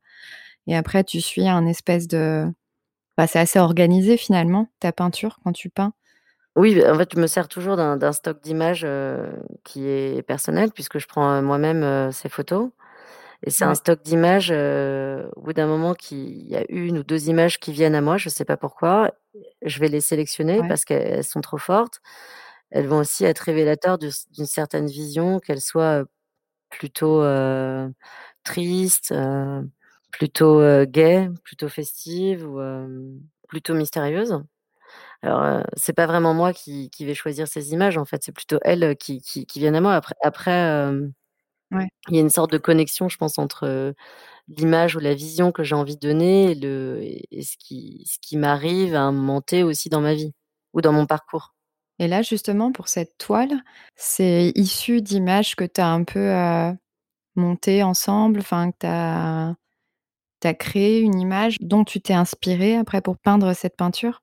et après tu suis un espèce de bah, c'est assez organisé finalement ta peinture quand tu peins? Oui, beh, en fait, je me sers toujours d'un stock d'images, heu, qui est personnel puisque je prends, moi-même, ces photos et c'est un stock d'images, au bout d'un moment il y a 1 ou 2 images qui viennent à moi, je sais pas pourquoi. Je vais les sélectionner Ouais. parce qu'elles sont trop fortes. Elles vont aussi être révélateurs d'une certaine vision, qu'elle soit, plutôt, heu, triste, plutôt, heu, gaie, plutôt festive ou, plutôt mystérieuse. Alors, c'est pas vraiment moi qui qui vais choisir ces images, en fait, c'est plutôt elles qui qui qui viennent à moi. Après après, hem, Ouais. il y a une sorte de connexion, je pense, entre, l'image ou la vision que j'ai envie de donner et le et et ce qui ce qui m'arrive à un moment T aussi dans ma vie ou dans mon parcours. Et là, justement, pour cette toile, c'est issu d'images que tu as un peu, heu, montées ensemble, enfin, que tu as créé une image dont tu t'es inspiré après pour peindre cette peinture?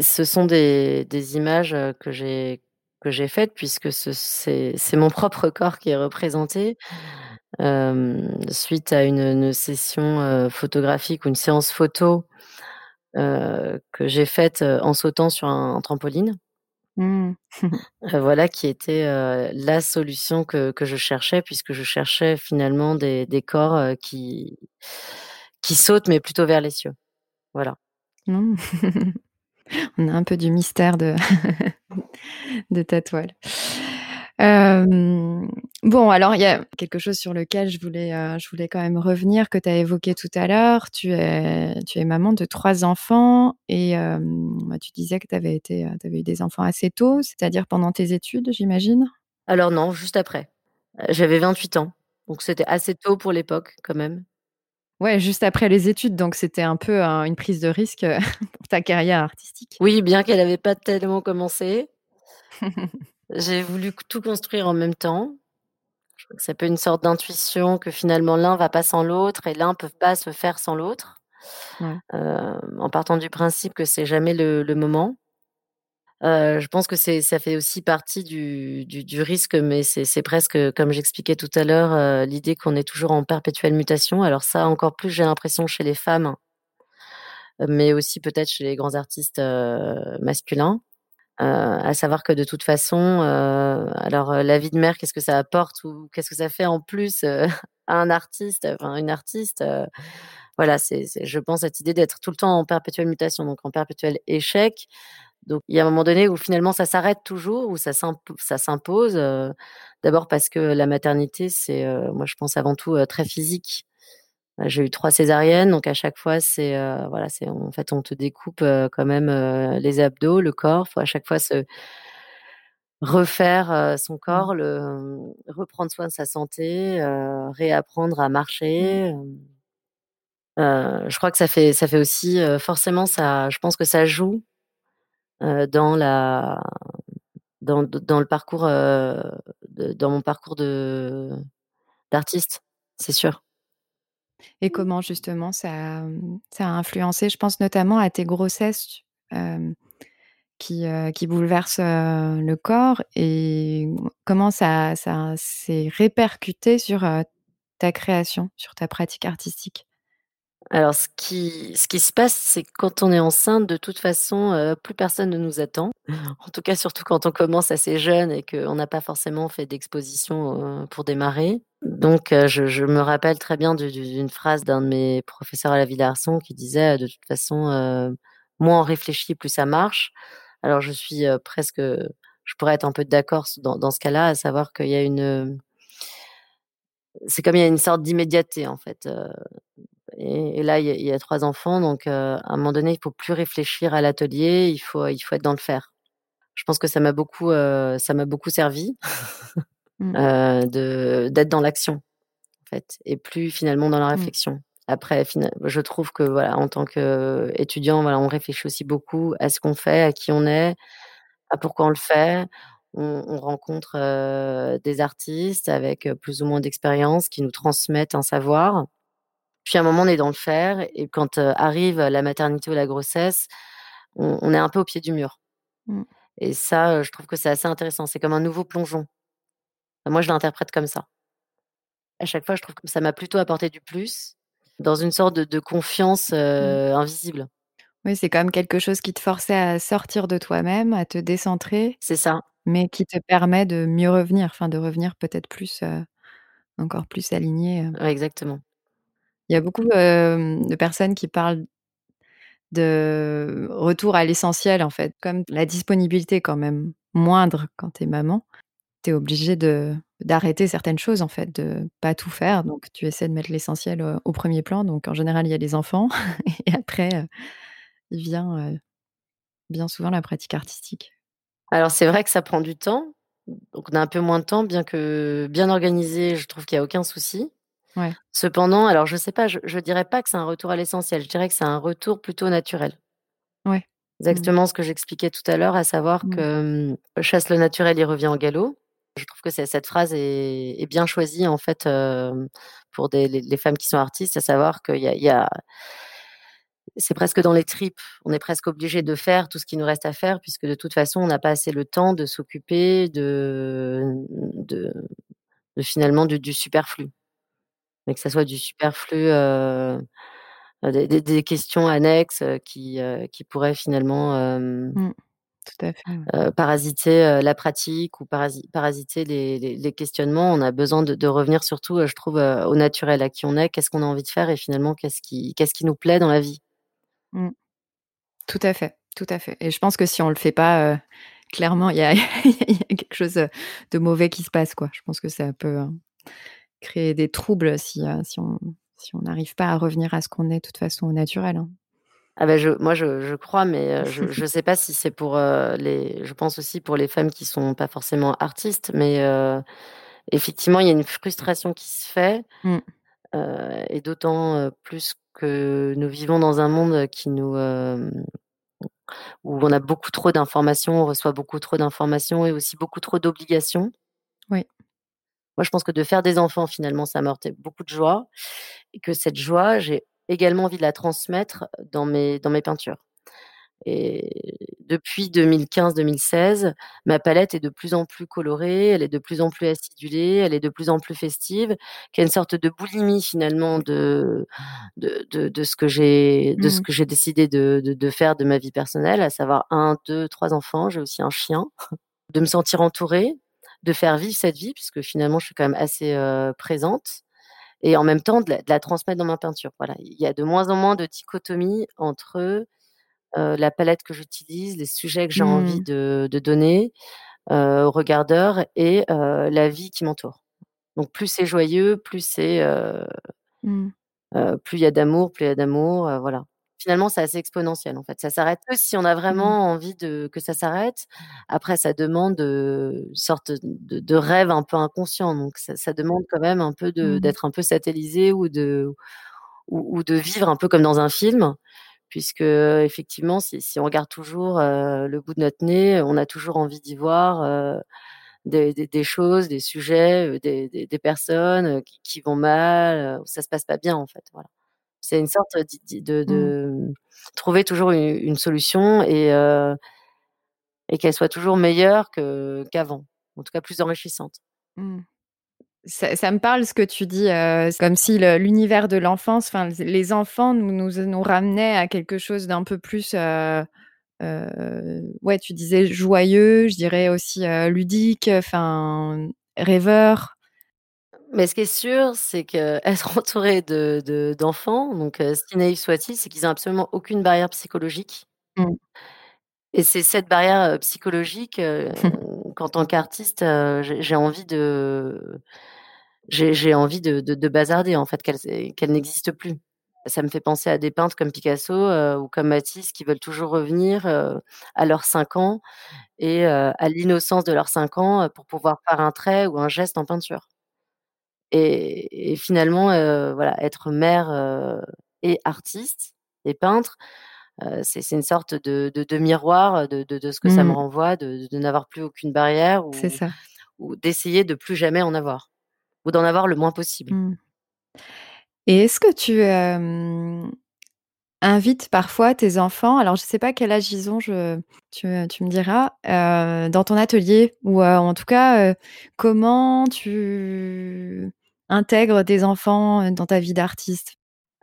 Ce sont des images, heu, que j'ai faites puisque ce c'est mon propre corps qui est représenté, hem, suite à une session, photographique ou une séance photo, que j'ai faite, en sautant sur un trampoline. Mmh. Heu, *laughs* voilà qui était, heu, la solution que que je cherchais puisque je cherchais finalement des des corps, heu, qui qui sautent mais plutôt vers les cieux. Voilà. Mmh. *laughs* On a un peu du mystère de *laughs* de ta toile. Hem, bon, alors il y a quelque chose sur lequel je voulais, heu, je voulais quand même revenir que tu as évoqué tout à l'heure. Tu es tu es maman de 3 enfants et hem, bah, tu disais que tu avais été, avais eu des enfants assez tôt, c'est-à-dire pendant tes études, j'imagine? Alors non, juste après. J'avais 28 ans, donc c'était assez tôt pour l'époque quand même. Ouais, juste après les études, donc c'était un peu un une prise de risque, *laughs* pour ta carrière artistique. Oui, bien qu'elle avait pas tellement commencé. *laughs* J'ai voulu tout construire en même temps. Je crois que c'est un peu une sorte d'intuition que finalement l'un va pas sans l'autre et l'un peut pas se faire sans l'autre. Ouais. Hem, en partant du principe que c'est jamais le le moment. Heu, je pense que c'est ça fait aussi partie du du du risque, mais c'est c'est presque, comme j'expliquais tout à l'heure, heu, l'idée qu'on est toujours en perpétuelle mutation. Alors ça encore plus, j'ai l'impression chez les femmes mais aussi peut-être chez les grands artistes, masculins. Heu, à savoir que de toute façon, heu, alors, heu, la vie de mère, qu'est-ce que ça apporte ou qu'est-ce que ça fait en plus, *laughs* à un artiste, enfin une artiste, voilà, c'est je pense cette idée d'être tout le temps en perpétuelle mutation, donc en perpétuel échec. Donc il y a un moment donné où finalement ça s'arrête toujours, où ça s'imp ça s'impose, heu, d'abord parce que la maternité, c'est, heu, moi je pense avant tout, heu, très physique. Heu, j'ai eu 3 césariennes, donc à chaque fois c'est, heu, voilà, c'est en fait on te découpe, heu, quand même, heu, les abdos, le corps. Faut à chaque fois se refaire, son Mmh. corps, le, reprendre soin de sa santé, réapprendre à Mmh. marcher, je crois que ça fait ça fait aussi, forcément ça je pense que ça joue, dans la dans le parcours, de dans mon parcours de d'artiste, c'est sûr. Et comment justement ça, mmh, ça a influencé? Je pense notamment à tes grossesses, qui, bouleversent, le corps et comment ça ça s'est répercuté sur, ta création, sur ta pratique artistique? Alors ce qui ce qui se passe, c'est que quand on est enceinte, de toute façon, heu, plus personne ne nous attend. En tout cas, surtout quand on commence assez jeune et qu'on n'a pas forcément fait d'exposition, heu, pour démarrer. Donc heu, je je me rappelle très bien du du d'une phrase d'un de mes professeurs à la Villa Arson qui disait: «De toute façon, moins on réfléchit, plus ça marche». Alors je suis, presque, je pourrais être un peu d'accord dans dans ce cas-là, à savoir qu'il y a une, c'est comme il y a une sorte d'immédiateté en fait, et et là il y a il y a 3 enfants donc à un moment donné, il faut plus réfléchir à l'atelier, il faut il faut être dans le faire. Je pense que ça m'a beaucoup, ça m'a beaucoup servi, Mmh. de d'être dans l'action, en fait et plus finalement dans la Mmh. réflexion. Après je trouve que voilà, en tant qu'étudiant, voilà, on réfléchit aussi beaucoup à ce qu'on fait, à qui on est, à pourquoi on le fait. On on rencontre, des artistes avec, plus ou moins d'expérience qui nous transmettent un savoir. Puis à un moment, on est dans le faire et quand, arrive la maternité ou la grossesse, on on est un peu au pied du mur Mmh. et ça, je trouve que c'est assez intéressant. C'est comme un nouveau plongeon. Moi, je l'interprète comme ça. À chaque fois, je trouve que ça m'a plutôt apporté du plus, dans une sorte de de confiance, Mmh. invisible. Oui, c'est quand même quelque chose qui te forçait à sortir de toi-même, à te décentrer, C'est ça. mais qui te permet de mieux revenir, enfin de revenir peut-être plus, encore plus aligné. Ouais, exactement. Il y a beaucoup, de personnes qui parlent de retour à l'essentiel, en fait. Comme la disponibilité quand même moindre quand tu es maman, tu es obligée de d'arrêter certaines choses, en fait, de pas tout faire, donc tu essaies de mettre l'essentiel, au 1er plan, donc en général, il y a les enfants *laughs* et après, il vient, bien souvent la pratique artistique. Alors c'est vrai que ça prend du temps, donc on a un peu moins de temps, bien que bien organisé, je trouve qu'il y a aucun souci. Ouais. Cependant, alors je sais pas, je je dirais pas que c'est un retour à l'essentiel, je dirais que c'est un retour plutôt naturel. Ouais. Mmh. Exactement ce que j'expliquais tout à l'heure, à savoir Mmh. que, mmh: «Chasse le naturel, il revient au galop». Je trouve que cette phrase est est bien choisie, en fait, hem, pour des les les femmes qui sont artistes, à savoir qu'il y a il y a c'est presque dans les tripes. On est presque obligé de faire tout ce qu'il nous reste à faire puisque de toute façon, on n'a pas assez le temps de s'occuper de, de de finalement du du superflu. Mais que ça soit du superflu, heu, des des des questions annexes, heu, qui, qui pourraient finalement, Mmh. Tout à fait, ouais. heu, parasiter, la pratique ou parasi parasiter les les les questionnements. On a besoin de de revenir surtout, je trouve, au naturel, à qui on est, qu'est-ce qu'on a envie de faire et finalement qu'est-ce qui qu'est-ce qui nous plaît dans la vie. Mmh. Tout à fait, tout à fait et je pense que si on le fait pas, clairement, *laughs* il y a il y a quelque chose, de mauvais qui se passe, quoi. Je pense que ça peut, heu, créer des troubles si, heu, si on si on n'arrive pas à revenir à ce qu'on est, de toute façon, au naturel, hein. Ah bah, je moi, je je crois, mais heu, je *laughs* je sais pas si c'est pour, heu, les je pense aussi pour les femmes qui sont pas forcément artistes, mais effectivement, il y a une frustration qui se fait, Mmh. et d'autant, plus que nous vivons dans un monde qui nous, où on a beaucoup trop d'informations, on reçoit beaucoup trop d'informations et aussi beaucoup trop d'obligations. Oui. Moi, je pense que de faire des enfants, finalement, ça m'a apporté beaucoup de joie et que cette joie, j'ai également envie de la transmettre dans mes dans mes peintures et depuis 2015-2016, ma palette est de plus en plus colorée, elle est de plus en plus acidulée, elle est de plus en plus festive, qu'il y a une sorte de boulimie, finalement, de de de de ce que j'ai de ce Mmh. que j'ai décidé de de de faire de ma vie personnelle, à savoir 1-2-3 enfants, j'ai aussi un chien. De me sentir entourée, de faire vivre cette vie puisque finalement, je suis quand même assez, présente et en même temps de la de la transmettre dans ma peinture. Voilà, il y a de moins en moins de dichotomie entre, la palette que j'utilise, les sujets que j'ai envie Mmh. de de donner, heu, aux regardeurs et la vie qui m'entoure. Donc plus c'est joyeux, plus c'est, Mmh. plus il y a d'amour plus il y a d'amour, voilà. Finalement, c'est assez exponentiel, en fait. Ça s'arrête que si on a Mmh. vraiment envie de que ça s'arrête. Après, ça demande, une sorte de de rêve un peu inconscient, donc ça ça demande quand même un peu Mmh. d'être un peu satellisé ou de ou ou de vivre un peu comme dans un film puisque, effectivement, si si on regarde toujours, le bout de notre nez, on a toujours envie d'y voir, des des des choses, des sujets, des personnes, qui qui vont mal, où ça se passe pas bien, en fait, voilà. C'est une sorte de Mmh. de, mmh, trouver toujours une solution et et qu'elle soit toujours meilleure que qu'avant, en tout cas plus enrichissante. Mmh. Ça ça me parle ce que tu dis, c'est comme si le l'univers de l'enfance, enfin, les enfants nous nous ramenaient à quelque chose d'un peu plus, ouais, tu disais joyeux, je dirais aussi, ludique, enfin, rêveur. Mais ce qui est sûr, c'est qu'être *laughs* entouré de de d'enfants, donc heu, si naïfs soient-ils, c'est qu'ils ont absolument aucune barrière psychologique Mmh. et c'est cette barrière, heu, psychologique, heu, *laughs* qu'en tant qu'artiste, heu, j'ai j'ai envie de j'ai j'ai envie de de de bazarder, en fait, qu'elle n'existe plus. Ça me fait penser à des peintres comme Picasso, heu, ou comme Matisse qui veulent toujours revenir, heu, à leurs 5 ans et heu, à l'innocence de leurs 5 ans, heu, pour pouvoir faire un trait ou un geste en peinture. Et et finalement, heu, voilà, être mère, heu et artiste et peintre, heu, c'est une sorte de de de miroir de de ce que ça me Mmh. renvoie de n'avoir plus aucune barrière ou d'essayer de plus jamais en avoir ou d'en avoir le moins possible. Mmh. Et est-ce que tu, invites parfois tes enfants, alors je sais pas quel âge ils ont, je tu me tu me diras, heu, dans ton atelier ou en tout cas, comment tu intègres tes enfants, heu, dans ta vie d'artiste?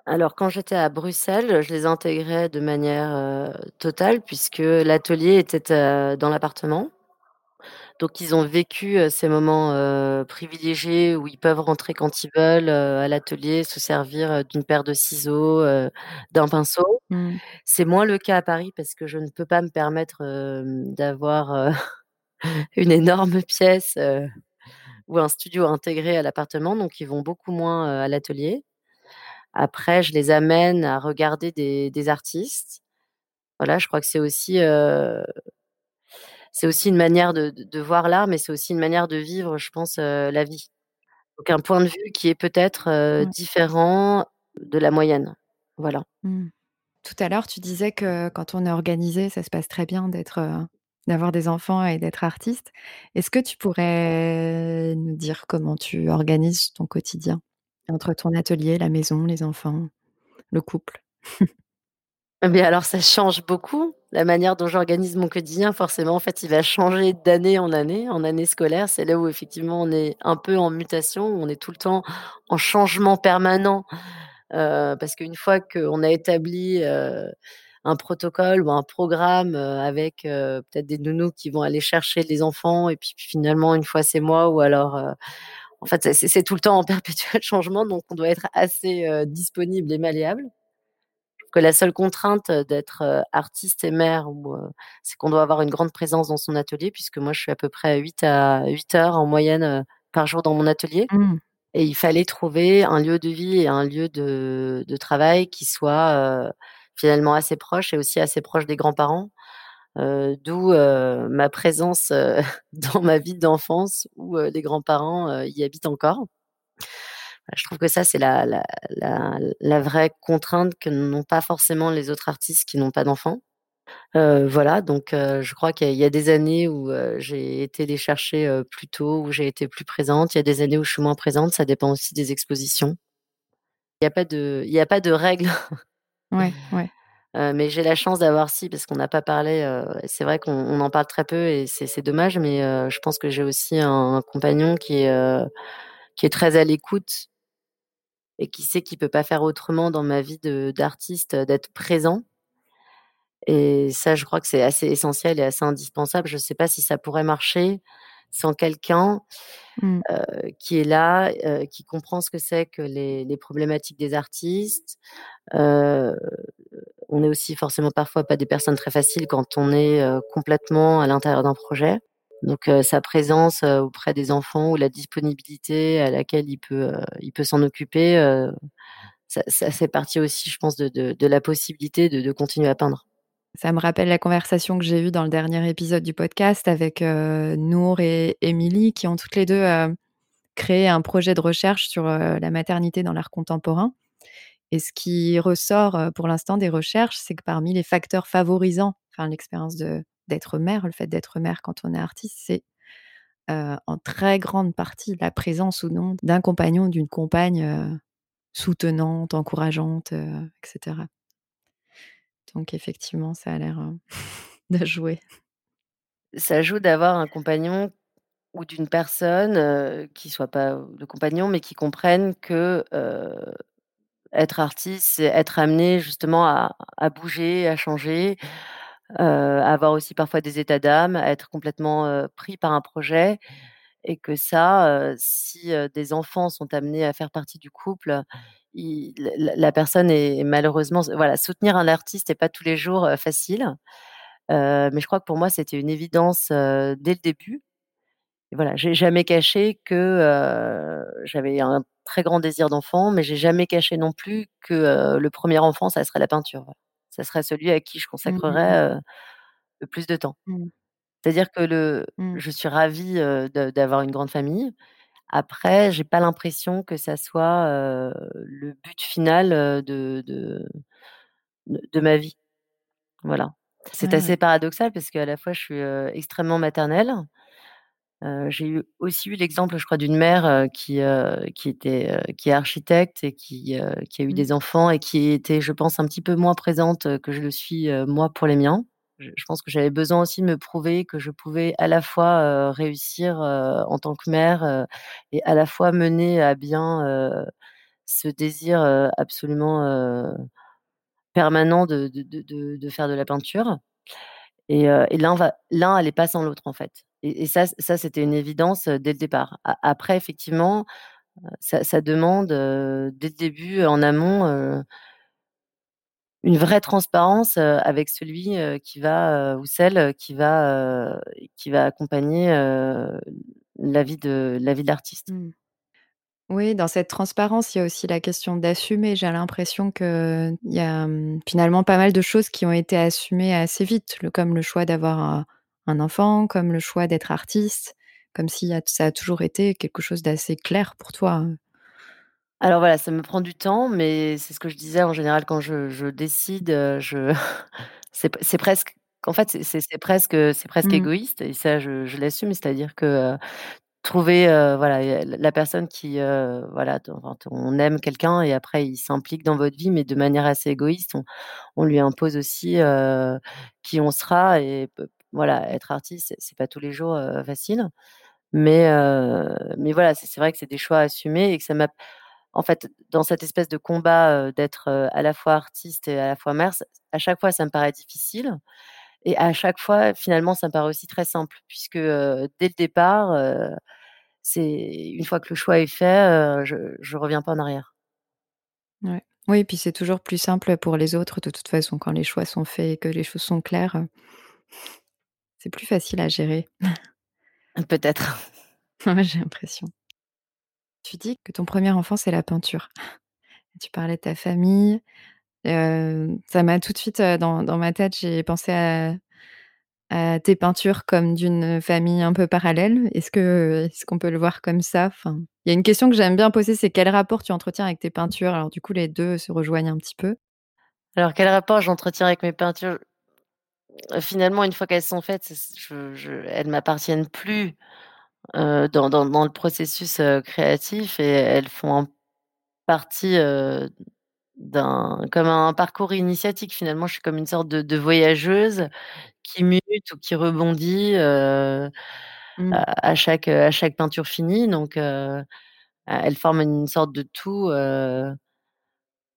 Alors quand j'étais à Bruxelles, je les intégrais de manière, heu, totale puisque l'atelier était, heu, dans l'appartement. Donc ils ont vécu, ces moments, privilégiés où ils peuvent rentrer quand ils veulent, à l'atelier, se servir, d'une paire de ciseaux, d'un pinceau. Mmh. C'est moins le cas à Paris parce que je ne peux pas me permettre, d'avoir, *laughs* une énorme pièce, ou un studio intégré à l'appartement, donc ils vont beaucoup moins, à l'atelier. Après, je les amène à regarder des des artistes. Voilà, je crois que c'est aussi, c'est aussi une manière de de de voir l'art, mais c'est aussi une manière de vivre, je pense, la vie. Donc un point de vue qui est peut-être, différent de la moyenne. Voilà. Mmh. Tout à l'heure, tu disais que quand on est organisé, ça se passe très bien d'être, d'avoir des enfants et d'être artiste. Est-ce que tu pourrais nous dire comment tu organises ton quotidien? Entre ton atelier, la maison, les enfants, le couple? Eh bien alors ça change beaucoup. La manière dont j'organise mon quotidien, forcément, en fait, il va changer d'année en année. En année scolaire, c'est là où effectivement on est un peu en mutation, on est tout le temps en changement permanent, heu, parce qu'une fois qu'on a établi, heu, un protocole ou un programme, heu, avec, heu, peut-être des nounous qui vont aller chercher les enfants et puis finalement une fois c'est moi ou alors, heu, en fait c'est tout le temps en *laughs* perpétuel changement donc on doit être assez, disponible et malléable. Que la seule contrainte, d'être, artiste et mère c'est qu'on doit avoir une grande présence dans son atelier puisque moi je suis à peu près à 8 à 8 heures en moyenne, par jour dans mon atelier Mmh. et il fallait trouver un lieu de vie et un lieu de de travail qui soit, finalement assez proche et aussi assez proche des grands-parents, d'où, ma présence, *laughs* dans ma vie d'enfance où, les grands-parents, y habitent encore. Je trouve que ça, c'est la vraie contrainte que n'ont pas forcément les autres artistes qui n'ont pas d'enfants. Voilà, donc je crois qu'il y a des années où, j'ai été les chercher, plus tôt, où j'ai été plus présente. Il y a des années où je suis moins présente, ça dépend aussi des expositions. Il y a pas de il y a pas de règle, Ouais, ouais. heu, mais j'ai la chance d'avoir si, parce qu'on n'a pas parlé, heu, c'est vrai qu'on on en parle très peu et c'est dommage, mais heu, je pense que j'ai aussi un compagnon qui est, qui est très à l'écoute et qui sait qu'il peut pas faire autrement dans ma vie d'artiste, d'être présent et ça, je crois que c'est assez essentiel et assez indispensable. Je sais pas si ça pourrait marcher sans quelqu'un, heu, qui est là, heu, qui comprend ce que c'est que les les problématiques des artistes. Heu, on est aussi forcément parfois pas des personnes très faciles quand on est, complètement à l'intérieur d'un projet. Donc sa présence, auprès des enfants ou la disponibilité à laquelle il peut, il peut s'en occuper, ça ça fait partie aussi, je pense, de de de la possibilité de de continuer à peindre. Ça me rappelle la conversation que j'ai eue dans le dernier épisode du podcast avec, heu, Nour et Émilie qui ont toutes les 2, heu, créé un projet de recherche sur, heu, la maternité dans l'art contemporain et ce qui ressort, heu, pour l'instant des recherches, c'est que parmi les facteurs favorisant, enfin l'expérience d'être mère, le fait d'être mère quand on est artiste, c'est, en très grande partie la présence ou non d'un compagnon d'une compagne, soutenante, encourageante, heu, et cetera. Donc effectivement, ça a l'air, *laughs* de jouer. Ça joue d'avoir un compagnon ou d'une personne, heu, qui soit pas le compagnon, mais qui comprenne que, être artiste, c'est être amené justement à bouger, à changer, à avoir aussi parfois des états d'âme, à être complètement, pris par un projet et que ça, si, des enfants sont amenés à faire partie du couple, il la personne est malheureusement voilà, soutenir un artiste est pas tous les jours, facile, mais je crois que pour moi, c'était une évidence, dès le début et voilà, j'ai jamais caché que, j'avais un très grand désir d'enfant, mais j'ai jamais caché non plus que, le premier enfant, ça serait la peinture, voilà. Ça serait celui à qui je Mmh mh mh. consacrerais, le plus de temps. Mmh. C'est-à-dire que le Mmh. je suis ravie, d'avoir une grande famille. Après, j'ai pas l'impression que ça soit, le but final, de de de ma vie. Voilà. C'est Ouais, ouais. assez paradoxal parce qu'à la fois je suis, extrêmement maternelle. J'ai eu aussi eu l'exemple, je crois, d'une mère, qui, qui était, qui est architecte et qui, qui a eu Mmh. des enfants et qui était, je pense, un petit peu moins présente, que je le suis, moi, pour les miens. Je pense que j'avais besoin aussi de me prouver que je pouvais à la fois, réussir, en tant que mère, et à la fois mener à bien, ce désir, absolument, permanent de faire de la peinture et et l'un va l'un allait pas sans l'autre, en fait et ça ça, c'était une évidence, dès le départ. Après effectivement, ça demande, dès le début, en amont, une vraie transparence, avec celui, qui va, ou celle qui va, qui va accompagner, la vie de la vie de l'artiste. Mmh. Oui, dans cette transparence, il y a aussi la question d'assumer. J'ai l'impression qu'il y a, mmh, finalement pas mal de choses qui ont été assumées assez vite, comme le choix d'avoir un enfant, comme le choix d'être artiste, comme si ça a toujours été quelque chose d'assez clair pour toi, heu. Alors voilà, ça me prend du temps, mais c'est ce que je disais en général quand je je décide, heu, je *laughs* c'est p c'est presque qu'en fait, c'est c'est c'est presque, heu, c'est presque Mmh. égoïste et ça je je l'assume. C'est-à-dire que, heu, trouver, heu, voilà, la personne qui, heu, voilà, on aime quelqu'un et après il s'implique dans votre vie, mais de manière assez égoïste. On on lui impose aussi, heu, qui on sera et voilà, être artiste, c'est c'est pas tous les jours, heu, facile. Mais heu, mais voilà, c'est c'est vrai que c'est des choix assumés et que ça m'a en fait, dans cette espèce de combat, d'être, à la fois artiste et à la fois mère, à chaque fois ça me paraît difficile et à chaque fois, finalement, ça me paraît aussi très simple puisque, dès le départ, c'est une fois que le choix est fait, je je reviens pas en arrière. Ouais. Oui, puis c'est toujours plus simple pour les autres de toute façon quand les choix sont faits et que les choses sont claires, c'est plus facile à gérer. Peut-être. *laughs* J'ai l'impression. Tu dis que ton 1er enfant, c'est la peinture. Tu parlais de ta famille, heu, ça m'a tout de suite, dans dans ma tête, j'ai pensé à tes peintures comme d'une famille un peu parallèle. Est-ce que est-ce qu'on peut le voir comme ça? Il y a une question que j'aime bien poser, c'est quel rapport tu entretiens avec tes peintures? Alors du coup, les 2 se rejoignent un petit peu. Alors quel rapport j'entretiens avec mes peintures? Finalement, une fois qu'elles sont faites, elles m'appartiennent plus, dans dans dans le processus, heu, créatif et elles font partie, heu, d'un comme un parcours initiatique. Finalement, je suis comme une sorte de de voyageuse qui mute ou qui rebondit, Mmh. à à chaque, à chaque peinture finie donc heu, elles forment une sorte de tout,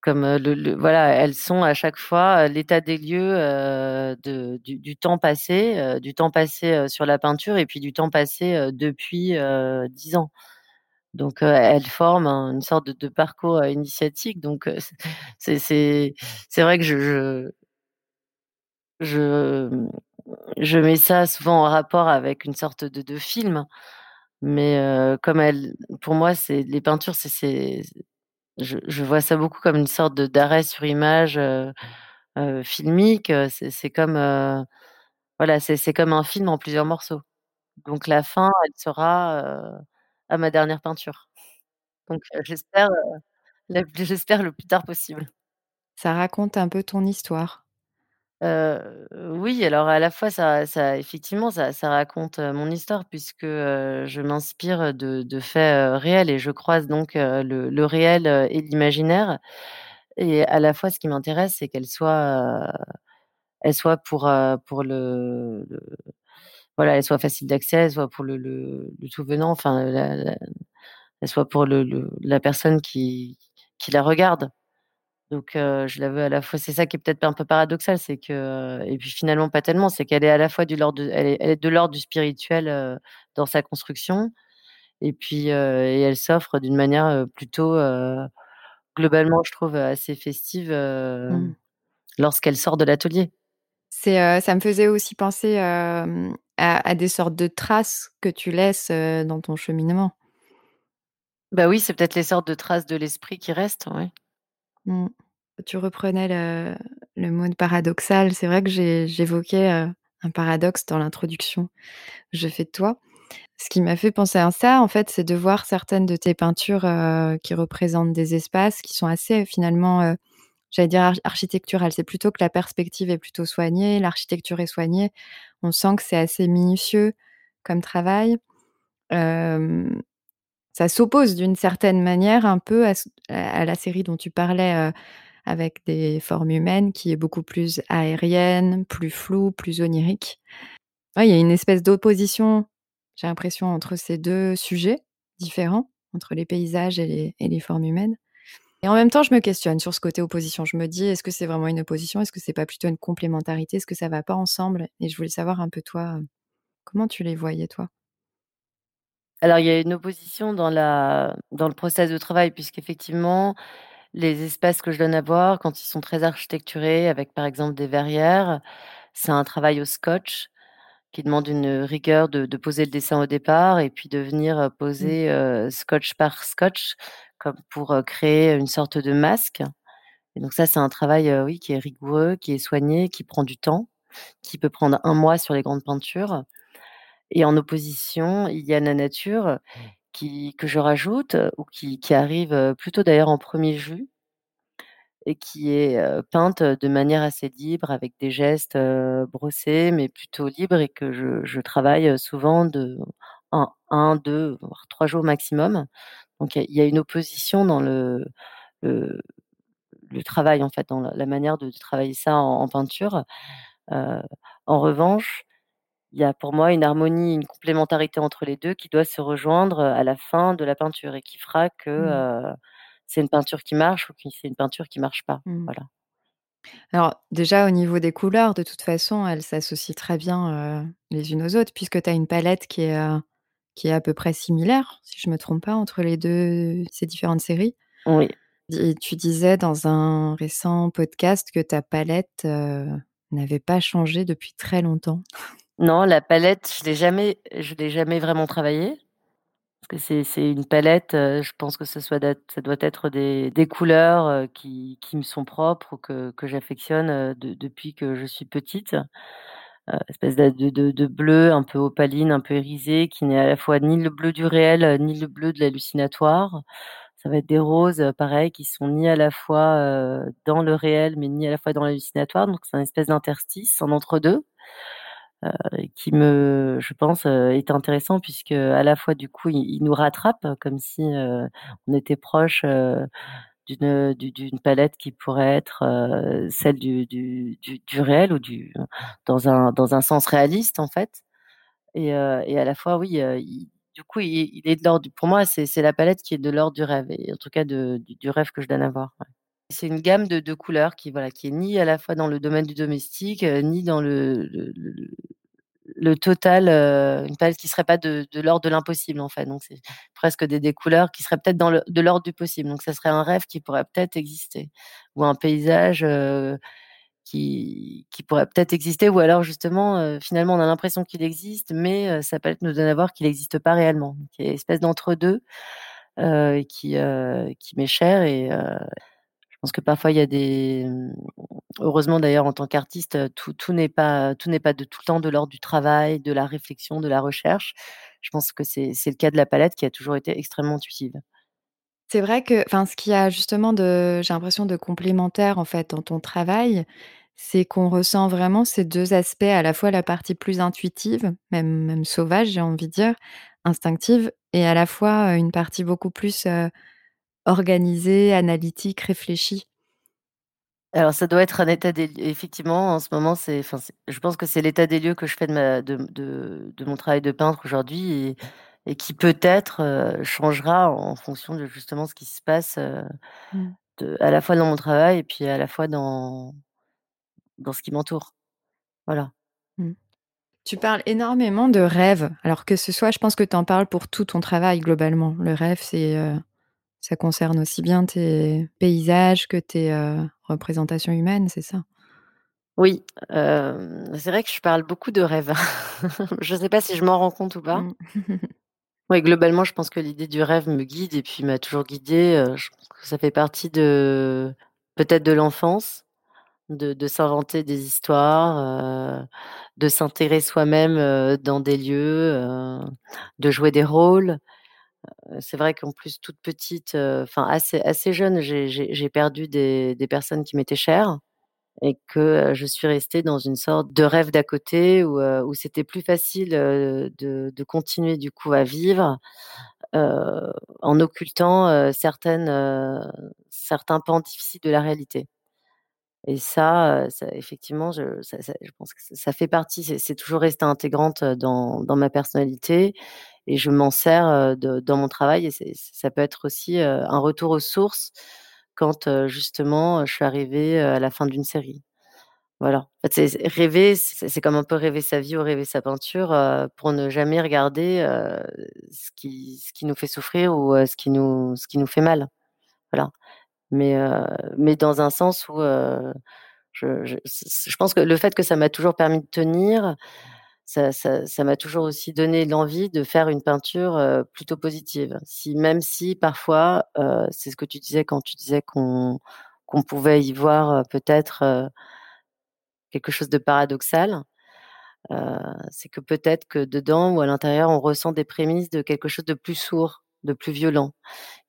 comme, le le voilà, elles sont à chaque fois, l'état des lieux, heu, de du du temps passé, heu, du temps passé, sur la peinture et puis du temps passé, depuis, 10 ans. Donc elles forment un une sorte de de parcours, initiatique donc c'est c'est vrai que je je je, je mets ça souvent en rapport avec une sorte de de film, mais heu, comme elles pour moi, c'est les peintures, c'est je vois ça beaucoup comme une sorte de d'arrêt sur image, filmique, c'est comme, voilà, comme un film en plusieurs morceaux. Donc la fin, elle sera, à ma dernière peinture. Donc j'espère le plus tard possible. Ça raconte un peu ton histoire. Heu, oui, alors à la fois ça ça effectivement ça ça raconte, mon histoire puisque, heu, je m'inspire de de faits, réels et je croise donc heu, le le réel, et l'imaginaire et à la fois ce qui m'intéresse, c'est qu'elle soit, heu, elle soit pour, heu, pour le voilà, elle soit facile d'accès, elle soit pour le le le tout venant, enfin elle soit pour le le la personne qui qui la regarde. Donc je la veux à la fois c'est ça qui est peut-être un peu paradoxal, c'est que et puis finalement pas tellement, c'est qu'elle est à la fois du l'ordre de elle est elle est de l'ordre du spirituel, dans sa construction et puis, et elle s'offre d'une manière, plutôt, globalement, je trouve, assez festive, Mmh. lorsqu'elle sort de l'atelier. C'est, ça me faisait aussi penser, à à des sortes de traces que tu laisses, dans ton cheminement. Bah oui, c'est peut-être les sortes de traces de l'esprit qui restent, ouais. Mmh. Tu reprenais le mot de paradoxal. C'est vrai que j'évoquais, un paradoxe dans l'introduction je fais de toi. Ce qui m'a fait penser à ça, en fait, c'est de voir certaines de tes peintures, qui représentent des espaces qui sont assez finalement, j'allais dire arch architecturales. C'est plutôt que la perspective est plutôt soignée, l'architecture est soignée. On sent que c'est assez minutieux comme travail. Ça s'oppose d'une certaine manière un peu à la série dont tu parlais, avec des formes humaines qui est beaucoup plus aérienne, plus floue, plus onirique. Il y a une espèce d'opposition, j'ai l'impression, entre ces 2 sujets différents, entre les paysages et les et les formes humaines. Et en même temps, je me questionne sur ce côté opposition. Je me dis: «Est-ce que c'est vraiment une opposition? Est-ce que c'est pas plutôt une complémentarité? Est-ce que ça va pas ensemble?» et je voulais savoir un peu toi, comment tu les voyais toi? Alors il y a une opposition dans la dans le process de travail puisqu'effectivement, les espaces que je donne à voir quand ils sont très architecturés avec par exemple des verrières, c'est un travail au scotch qui demande une rigueur de de poser le dessin au départ et puis de venir, heu, Mmh. poser, heu, scotch par scotch comme pour, heu, créer une sorte de masque et donc ça, c'est un travail, oui, qui est rigoureux, qui est soigné, qui prend du temps, qui peut prendre un mois sur les grandes peintures et en opposition, il y a la nature qui que je rajoute ou qui qui arrive, plutôt d'ailleurs en 1er jus et qui est, peinte de manière assez libre avec des gestes, brossés mais plutôt libres et que je je travaille, souvent de un 1-2 voire 3 jours maximum. Donc il y a une opposition dans le le le travail, en fait, dans la la manière de travailler ça en en peinture. Heu, en revanche, il y a pour moi une harmonie, une complémentarité entre les 2 qui doit se rejoindre, heu, à la fin de la peinture et qui fera que, Mmh. heu, c'est une peinture qui marche ou qui c'est une peinture qui marche pas. Mmh. Voilà. Alors déjà au niveau des couleurs, de toute façon, elles s'associent très bien, heu, les unes aux autres puisque tu as une palette qui est, qui est à peu près similaire, si je me trompe pas entre les 2 ces différentes séries. Oui. Di tu disais dans un récent podcast que ta palette, n'avait pas changé depuis très longtemps. Non, la palette, je l'ai jamais je l'ai jamais vraiment travaillée. Parce que c'est une palette, heu, je pense que ce soit ça doit être des couleurs, heu, qui me sont propres ou que j'affectionne, de depuis que je suis petite. Espèce de bleu un peu opaline, un peu irisé, qui n'est à la fois ni le bleu du réel, ni le bleu de l'hallucinatoire. Ça va être des roses, pareil qui sont ni à la fois, dans le réel, mais ni à la fois dans l'hallucinatoire, donc c'est un espèce d'interstice, un entre-deux. Heu, qui me je pense, heu, est intéressant puisque à la fois du coup il nous rattrape comme si, on était proche, d'une, palette qui pourrait être, celle du réel ou du dans un dans un sens réaliste en fait et à la fois oui, du coup il est de l'ordre pour moi c'est la palette qui est de l'ordre du rêve et en tout cas du rêve que je donne à voir. C'est une gamme de couleurs qui voilà, qui est ni à la fois dans le domaine du domestique, heu, ni dans le total, heu, une palette qui serait pas de l'ordre de l'impossible en fait, donc c'est presque des couleurs qui seraient peut-être dans le de l'ordre du possible, donc ça serait un rêve qui pourrait peut-être exister. Ou un paysage, heu, qui pourrait peut-être exister. Ou alors justement, heu, finalement on a l'impression qu'il existe mais sa palette nous donne à voir qu'il existe pas réellement. Il y a espèce d'entre-deux, heu, et qui, qui m'est cher et pense que parfois il y a des, mmh heureusement d'ailleurs en tant qu'artiste, tout tout n'est pas tout n'est pas de tout le temps de l'ordre du travail, de la réflexion, de la recherche. Je pense que c'est le cas de la palette qui a toujours été extrêmement intuitive. C'est vrai que enfin, ce qu'il y a justement de j'ai l'impression de complémentaire, en fait, dans ton travail, c'est qu'on ressent vraiment ces 2 aspects, à la fois la partie plus intuitive, même même sauvage, j'ai envie de dire, instinctive et à la fois, une partie beaucoup plus, organisée, analytique, réfléchie. Alors ça doit être un état des l effectivement, en ce moment, c'est enfin, je pense que c'est l'état des lieux que je fais de ma de m de de mon travail de peintre aujourd'hui et et qui peut-être, heu, changera en fonction de justement ce qui se passe, heu, Mmh. de à la fois dans mon travail et puis à la fois dans dans ce qui m'entoure. Voilà. Mmh. Tu parles énormément de rêve, alors que ce soit je pense que tu en parles pour tout ton travail globalement. Le rêve, c'est, heu, ça concerne aussi bien tes paysages que tes, représentations humaines, c'est ça? Oui, c'est vrai que je parle beaucoup de rêve. *laughs* Je sais pas si je m'en rends compte ou pas. Mmh. *laughs* Oui, globalement, je pense que l'idée du rêve me guide et puis m'a toujours guidée, heu, je pense que ça fait partie de peut-être de l'enfance, de de s'inventer des histoires, de s'intégrer soi-même, dans des lieux, de jouer des rôles. C'est vrai qu'en plus toute petite, enfin assez assez jeune, j'ai perdu des personnes qui m'étaient chères et que, je suis restée dans une sorte de rêve d'à côté où, où c'était plus facile, de de continuer du coup à vivre, en occultant, certaines, certains pans difficiles de la réalité. Et ça, effectivement, je je pense que ça fait partie, c'est toujours resté intégrante, dans dans ma personnalité et je m'en sers, dans mon travail et ça peut être aussi, un retour aux sources quand, justement, je suis arrivée, à la fin d'une série. Voilà. C'est rêver, c'est comme un peu rêver sa vie ou rêver sa peinture, pour ne jamais regarder, ce qui ce qui nous fait souffrir ou, ce qui nous ce qui nous fait mal. Voilà. Mais, mais dans un sens où, je je pense que le fait que ça m'a toujours permis de tenir, ça ça ça m'a toujours aussi donné l'envie de faire une peinture, plutôt positive. Si même si parfois, c'est ce que tu disais quand tu disais qu'on pouvait y voir, peut-être, quelque chose de paradoxal, c'est que peut-être que dedans ou à l'intérieur, on ressent des prémices de quelque chose de plus sourd, de plus violent,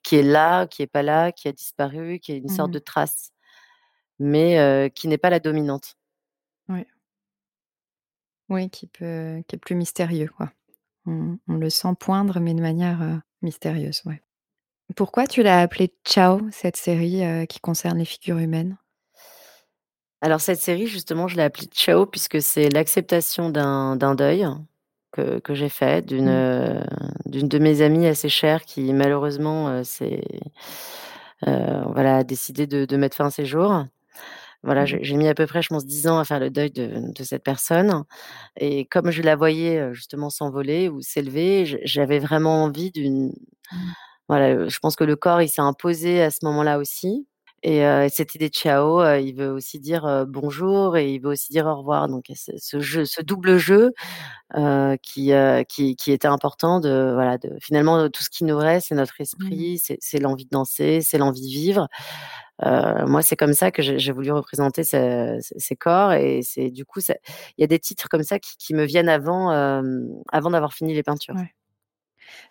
qui est là, qui est pas là, qui a disparu, qui est une sorte Mmh de trace, mais qui n'est pas la dominante. Ouais. Oui, qui peut qui est plus mystérieux, quoi. On on le sent poindre, mais de manière, heu, mystérieuse, ouais. Pourquoi tu l'as appelée Ciao, cette série, heu, qui concerne les figures humaines? Alors cette série justement, je l'ai appelée Ciao puisque c'est l'acceptation d'un deuil que que j'ai fait d'une, Mmh. heu, d'une de mes amies assez chères qui malheureusement, heu, s'est, voilà, a décidé de de mettre fin à ses jours. Voilà, Mmh. j'ai mis à peu près, je pense 10 ans à faire le deuil de de cette personne et comme je la voyais, justement s'envoler ou s'élever, j'avais vraiment envie d'une Mmh. voilà, je pense que le corps, il s'est imposé à ce moment-là aussi et heu, cette idée de ciao, il veut aussi dire, bonjour et il veut aussi dire au revoir donc ce jeu ce double jeu, qui, qui qui était important de voilà, de finalement, tout ce qui nous reste, c'est notre Mmh. esprit, c'est l'envie de danser, c'est l'envie de vivre. Heu, moi, c'est comme ça que j'ai voulu représenter ce ces ces corps et c'est du coup, ça il y a des titres comme ça qui qui me viennent avant, hem, avant d'avoir fini les peintures. Ouais.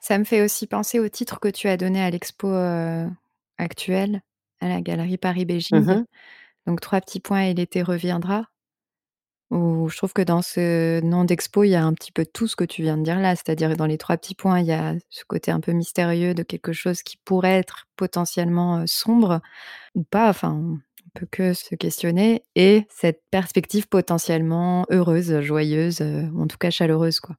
Ça me fait aussi penser au titre que tu as donné à l'expo, heu, actuelle, à la galerie Mmh Paris-Béjing. mh. Donc 3 petits points et l'été reviendra. Où je trouve que dans ce nom d'expo, il y a un petit peu tout ce que tu viens de dire là. C'est-à-dire dans les 3 petits points, il y a ce côté un peu mystérieux de quelque chose qui pourrait être potentiellement, sombre ou pas, enfin, on peut que se questionner et cette perspective potentiellement heureuse, joyeuse, en tout cas chaleureuse, quoi.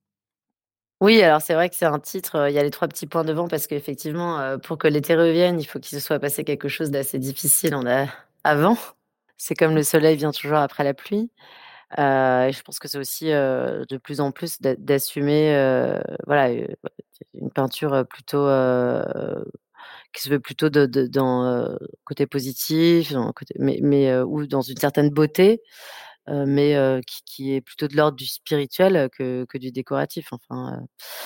Oui, alors c'est vrai que c'est un titre, il y a les 3 petits points devant parce qu'effectivement, pour que l'été revienne, il faut qu'il se soit passé quelque chose d'assez difficile en a avant. C'est comme le soleil vient toujours après la pluie, heu et je pense que c'est aussi, heu, de plus en plus d'a d'assumer, heu, voilà, une peinture, plutôt, qui se veut plutôt de de dans, côté positif, dans le côté mais ou dans une certaine beauté, mais qui qui est plutôt de l'ordre du spirituel que que du décoratif. Enfin,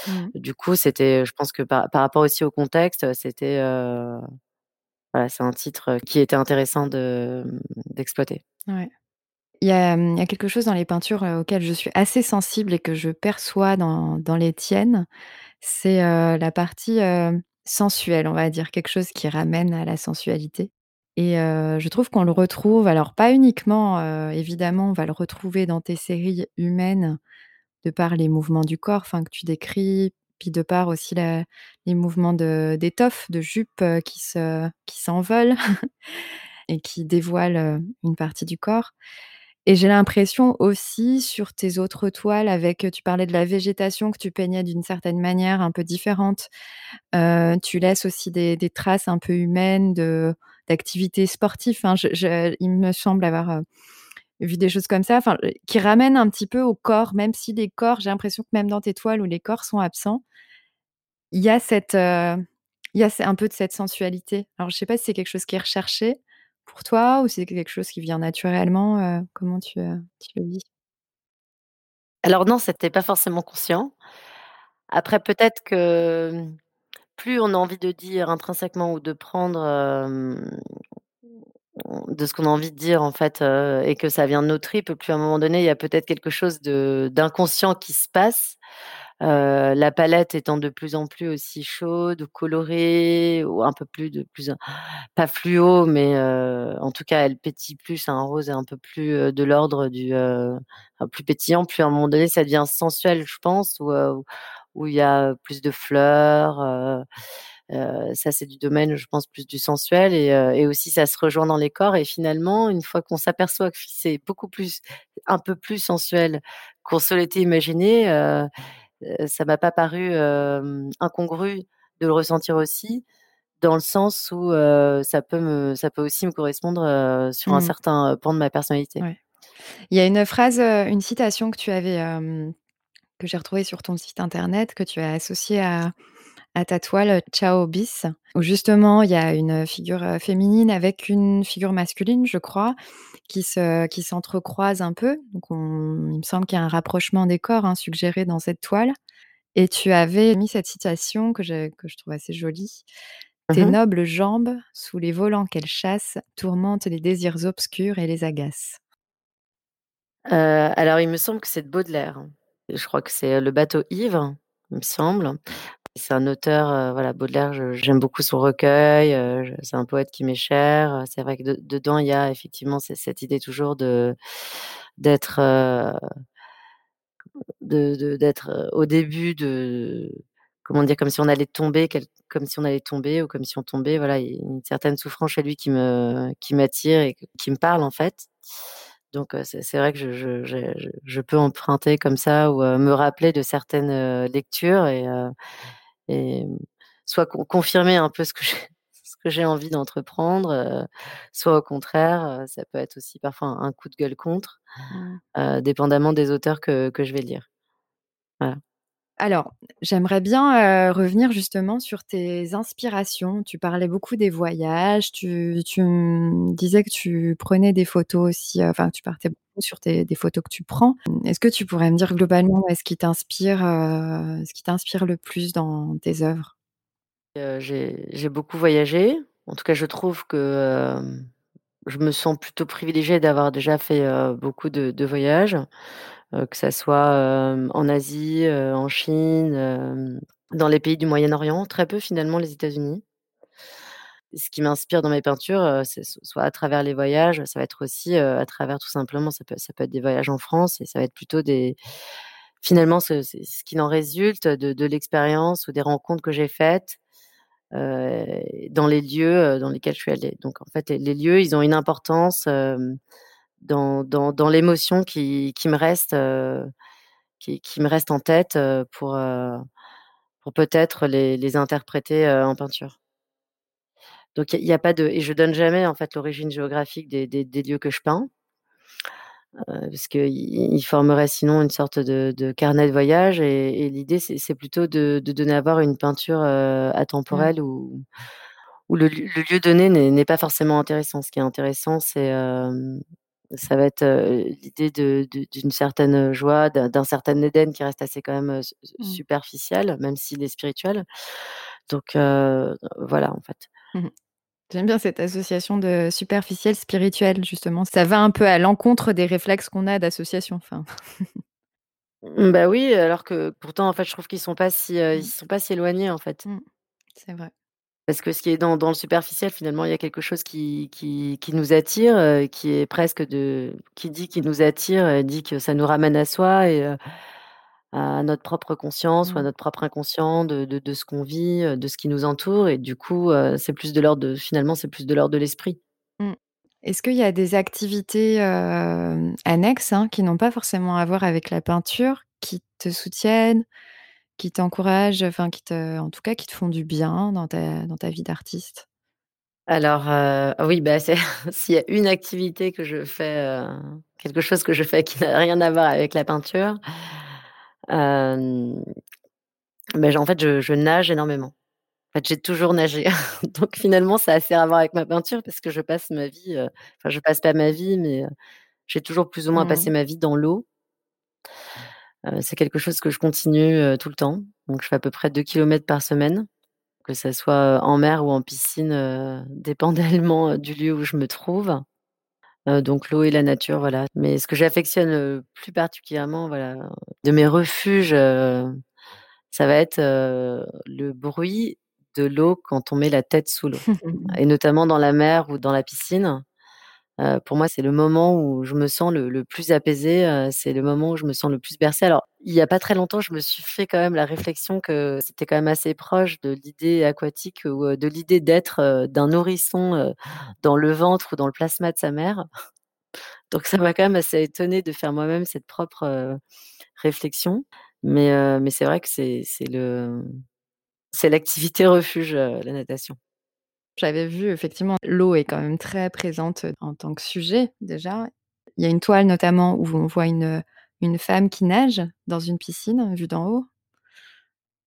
Mmh. du coup, c'était je pense que par par rapport aussi au contexte, c'était, voilà, c'est un titre qui était intéressant de, d'exploiter. Ouais. Il y a, quelque chose dans les peintures, heu, auxquelles je suis assez sensible et que je perçois dans dans les tiennes, c'est, heu, la partie, heu, sensuelle, on va dire, quelque chose qui ramène à la sensualité. Et je trouve qu'on le retrouve alors pas uniquement, évidemment, on va le retrouver dans tes séries humaines, de par les mouvements du corps, que tu décris, puis de par aussi les mouvements de d'étoffe, de jupe, heu, qui se qui s'envolent *laughs* et qui dévoilent, une partie du corps et j'ai l'impression aussi sur tes autres toiles avec, tu parlais de la végétation que tu peignais d'une certaine manière un peu différente. Tu laisses aussi des traces un peu humaines d'activités sportives. Je il me semble avoir, vu des choses comme ça, qui ramènent un petit peu au corps, même si les corps j'ai l'impression que même dans tes toiles où les corps sont absents il y a cette, il y a un peu de cette sensualité. Alors je sais pas si c'est quelque chose qui est recherché pour toi ou c'est quelque chose qui vient naturellement, comment tu, le vis? Alors non, c'était pas forcément conscient. Après peut-être que, mmh, plus on a envie de dire intrinsèquement ou de prendre, de ce qu'on a envie de dire en fait, et que ça vient de nos tripes, plus à un moment donné, il y a peut-être quelque chose d'inconscient qui se passe. La palette étant de plus en plus aussi chaude ou colorée ou un peu plus de plus *gasps* pas fluo, mais heu, en tout cas, elle pétille plus, un rose un peu plus, de l'ordre du, plus pétillant, plus à un moment donné, ça devient sensuel, je pense, où, où il y a plus de fleurs, ça, c'est du domaine, je pense, plus du sensuel et et aussi ça se rejoint dans les corps et finalement, une fois qu'on s'aperçoit que c'est beaucoup plus un peu plus sensuel qu'on se l'était imaginé, ça m'a pas paru, incongru de le ressentir aussi dans le sens où, ça peut me ça peut aussi me correspondre, sur un Mmh. certain pan de ma personnalité. Ouais. Il y a une phrase, une citation que tu avais, que j'ai retrouvée sur ton site internet, que tu as associée à à ta toile Ciao bis, où justement il y a une figure, heu, féminine avec une figure masculine, je crois, qui se qui s'entrecroisent un peu. Donc on il me semble qu'il y a un rapprochement des corps, hein, suggéré dans cette toile et tu avais mis cette citation que je que je trouve assez jolie. Mmh «Tes mh. nobles jambes, sous les volants qu'elles chassent, tourmentent les désirs obscurs et les agacent». Heu, alors il me semble que c'est de Baudelaire. Je crois que c'est, Le bateau ivre, il me semble. C'est un auteur, heu, voilà, Baudelaire, j'aime beaucoup son recueil, je c'est un poète qui m'est cher. C'est vrai que de dedans, il y a effectivement cette idée toujours d'être, de d'être, au début de comment dire? Comme si on allait tomber, comme si on allait tomber ou comme si on tombait, voilà, il y a une certaine souffrance chez lui qui me qui m'attire et qui me parle, en fait. Donc c'est vrai que je peux emprunter comme ça ou me rappeler de certaines, lectures et et mmh, soit con confirmer un peu ce que j'ai *laughs* ce que j'ai envie d'entreprendre, heu, soit au contraire, heu, ça peut être aussi parfois un un coup de gueule contre, Mmh. heu, dépendamment des auteurs que que je vais lire. Voilà. Alors, j'aimerais bien, revenir justement sur tes inspirations. Tu parlais beaucoup des voyages, tu me disais que tu prenais des photos aussi, enfin, tu partais beaucoup sur des photos que tu prends. Est-ce que tu pourrais me dire globalement, ouais, ce qui t'inspire, ce qui t'inspire le plus dans tes œuvres? J'ai beaucoup voyagé. En tout cas, je trouve que, je me sens plutôt privilégiée d'avoir déjà fait, beaucoup de voyages, heu, que ça soit, en Asie, en Chine, dans les pays du Moyen-Orient, très peu finalement les États-Unis. Ce qui m'inspire dans mes peintures, c'est soit à travers les voyages, ça va être aussi, à travers tout simplement ça peut être des voyages en France et ça va être plutôt des finalement ce ce qu'il en résulte de l'expérience ou des rencontres que j'ai faites, dans les lieux, dans lesquels je suis allée. Donc en fait, les lieux, ils ont une importance, dans dans dans l'émotion qui qui me reste, heu, qui qui me reste en tête, heu, pour, heu, pour peut-être les les interpréter, en peinture. Donc il y a pas de et je donne jamais en fait l'origine géographique des des des lieux que je peins. Parce qu'ils ils formeraient sinon une sorte de de carnet de voyage et et l'idée c'est plutôt de de donner à voir une peinture, heu, Mmh. atemporelle où où le lieu le lieu donné n'est pas forcément intéressant. Ce qui est intéressant, c'est, ça va être, l'idée d'une certaine joie, d'un certain Éden qui reste assez quand même, Mmh. superficiel, même s'il est spirituel. Donc voilà en fait. Mmh J'aime bien cette association de superficiel, spirituel, justement. Ça va un peu à l'encontre des réflexes qu'on a d'association, enfin. Mmh, bah, oui, alors que pourtant, en fait, je trouve qu'ils sont pas si, ils sont pas si éloignés, en fait. C'est vrai. Parce que ce qui est dans dans le superficiel, finalement, il y a quelque chose qui qui qui nous attire, heu, qui est presque de qui dit qu'il nous attire, dit que ça nous ramène à soi et heu, à notre propre conscience ou à Mmh. notre propre inconscient de de de ce qu'on vit, heu, de ce qui nous entoure et du coup, c'est plus de l'ordre de finalement, c'est plus de l'ordre de l'esprit. Mmh. Est-ce qu'il y a des activités, annexes, hein, qui n'ont pas forcément à voir avec la peinture, qui te soutiennent, qui t'encouragent, enfin qui te en tout cas qui te font du bien dans ta dans ta vie d'artiste? Alors, heu, oui, bah, *laughs* s'il y a une activité que je fais, heu, quelque chose que je fais qui n'a rien à voir avec la peinture, bah, en fait, je je nage énormément. En fait, j'ai toujours nagé. *laughs* Donc finalement, ça a assez à voir avec ma peinture parce que je passe ma vie, heu, enfin, je passe pas ma vie, mais j'ai toujours plus ou moins passé Mmh. ma vie dans l'eau. Heu, c'est quelque chose que je continue, heu, tout le temps. Donc je fais à peu près 2 kilomètres par semaine, que ça soit, heu, en mer ou en piscine, *laughs* dépendamment, du lieu où je me trouve. Donc l'eau et la nature, voilà. Mais ce que j'affectionne, plus particulièrement, voilà, de mes refuges, ça va être, le bruit de l'eau quand on met la tête sous l'eau *laughs* et notamment dans la mer ou dans la piscine. Pour moi, c'est le moment où je me sens le le plus apaisée, heu, c'est le moment où je me sens le plus bercée. Alors, il y a pas très longtemps, je me suis fait quand même la réflexion que c'était quand même assez proche de l'idée aquatique ou, de l'idée d'être, d'un nourrisson, dans le ventre ou dans le plasma de sa mère. Donc ça m'a quand même assez étonnée de faire moi-même cette propre, réflexion. Mais mais c'est vrai que c'est le c'est l'activité refuge, la natation. J'avais vu effectivement, l'eau est quand même très présente, en tant que sujet déjà. Il y a une toile notamment où on voit une, une femme qui nage dans une piscine, vue d'en haut.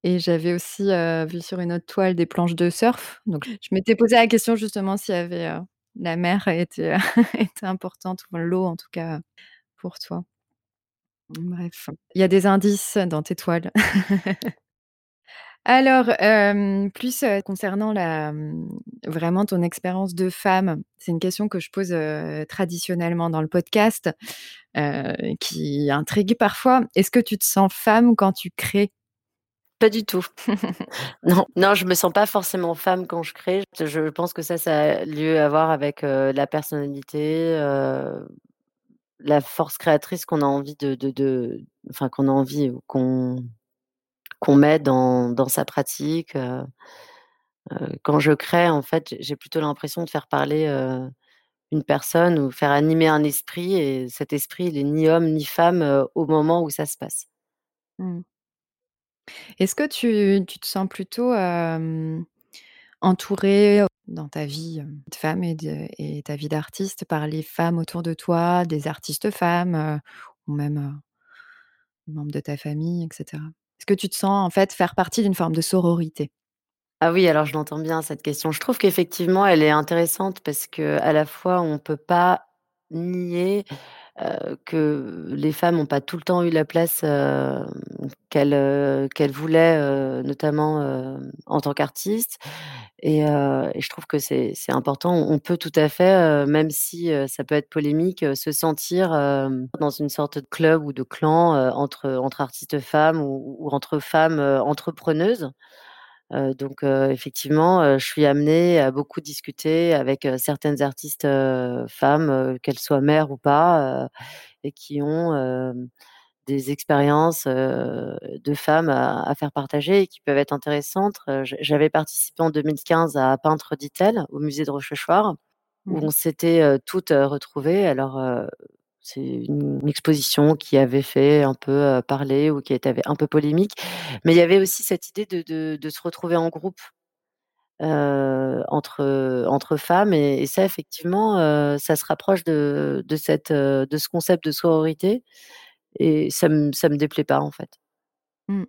Et j'avais aussi, vu sur une autre toile des planches de surf. Donc je m'étais posé la question justement s'il y avait, la mer *laughs* était était importante ou l'eau en tout cas pour toi. Bref, il y a des indices dans tes toiles. *laughs* Alors, plus, concernant la, vraiment ton expérience de femme, c'est une question que je pose, traditionnellement dans le podcast, qui intrigue parfois. Est-ce que tu te sens femme quand tu crées? Pas du tout. *laughs* Non, non, je me sens pas forcément femme quand je crée. Je pense que ça, ça a lieu à voir avec, la personnalité, la force créatrice qu'on a envie de enfin qu'on a envie ou qu'on qu'on met dans sa pratique, heu heu, quand je crée, en fait, j'ai plutôt l'impression de faire parler, heu, une personne ou faire animer un esprit et cet esprit, il est ni homme ni femme, au moment où ça se passe. Mmh. Est-ce que tu te sens plutôt, entourée, dans ta vie, de femme et ta vie d'artiste par les femmes autour de toi, des artistes femmes, ou même, membres de ta famille et cetera? Est-ce que tu te sens, en fait, faire partie d'une forme de sororité? Ah oui, alors je l'entends bien cette question. Je trouve qu'effectivement, elle est intéressante parce qu'à la fois, on peut pas nier, heu, que les femmes ont pas tout le temps eu la place, qu'elles, heu, qu'elles voulaient, notamment, en tant qu'artistes et je trouve que c'est important. On peut tout à fait, même si, ça peut être polémique, se sentir, dans une sorte de club ou de clan, entre artistes femmes ou entre femmes, entrepreneuses. Donc heu, effectivement, heu, je suis amenée à beaucoup discuter avec, certaines artistes, femmes, qu'elles soient mères ou pas, et qui ont, des expériences, de femmes à à faire partager et qui peuvent être intéressantes. J'avais participé en 2015 à Peintres dit-elle, au musée de Rochechouart, où on s'était, toutes, retrouvées. Alors, c'est une exposition qui avait fait un peu, heu, parler ou qui était un peu polémique, mais il y avait aussi cette idée de de se retrouver en groupe, heu, entre, entre femmes et ça effectivement, heu, ça se rapproche de de cette, de ce concept de sororité et ça me ça me déplaît pas, en fait. Mmh.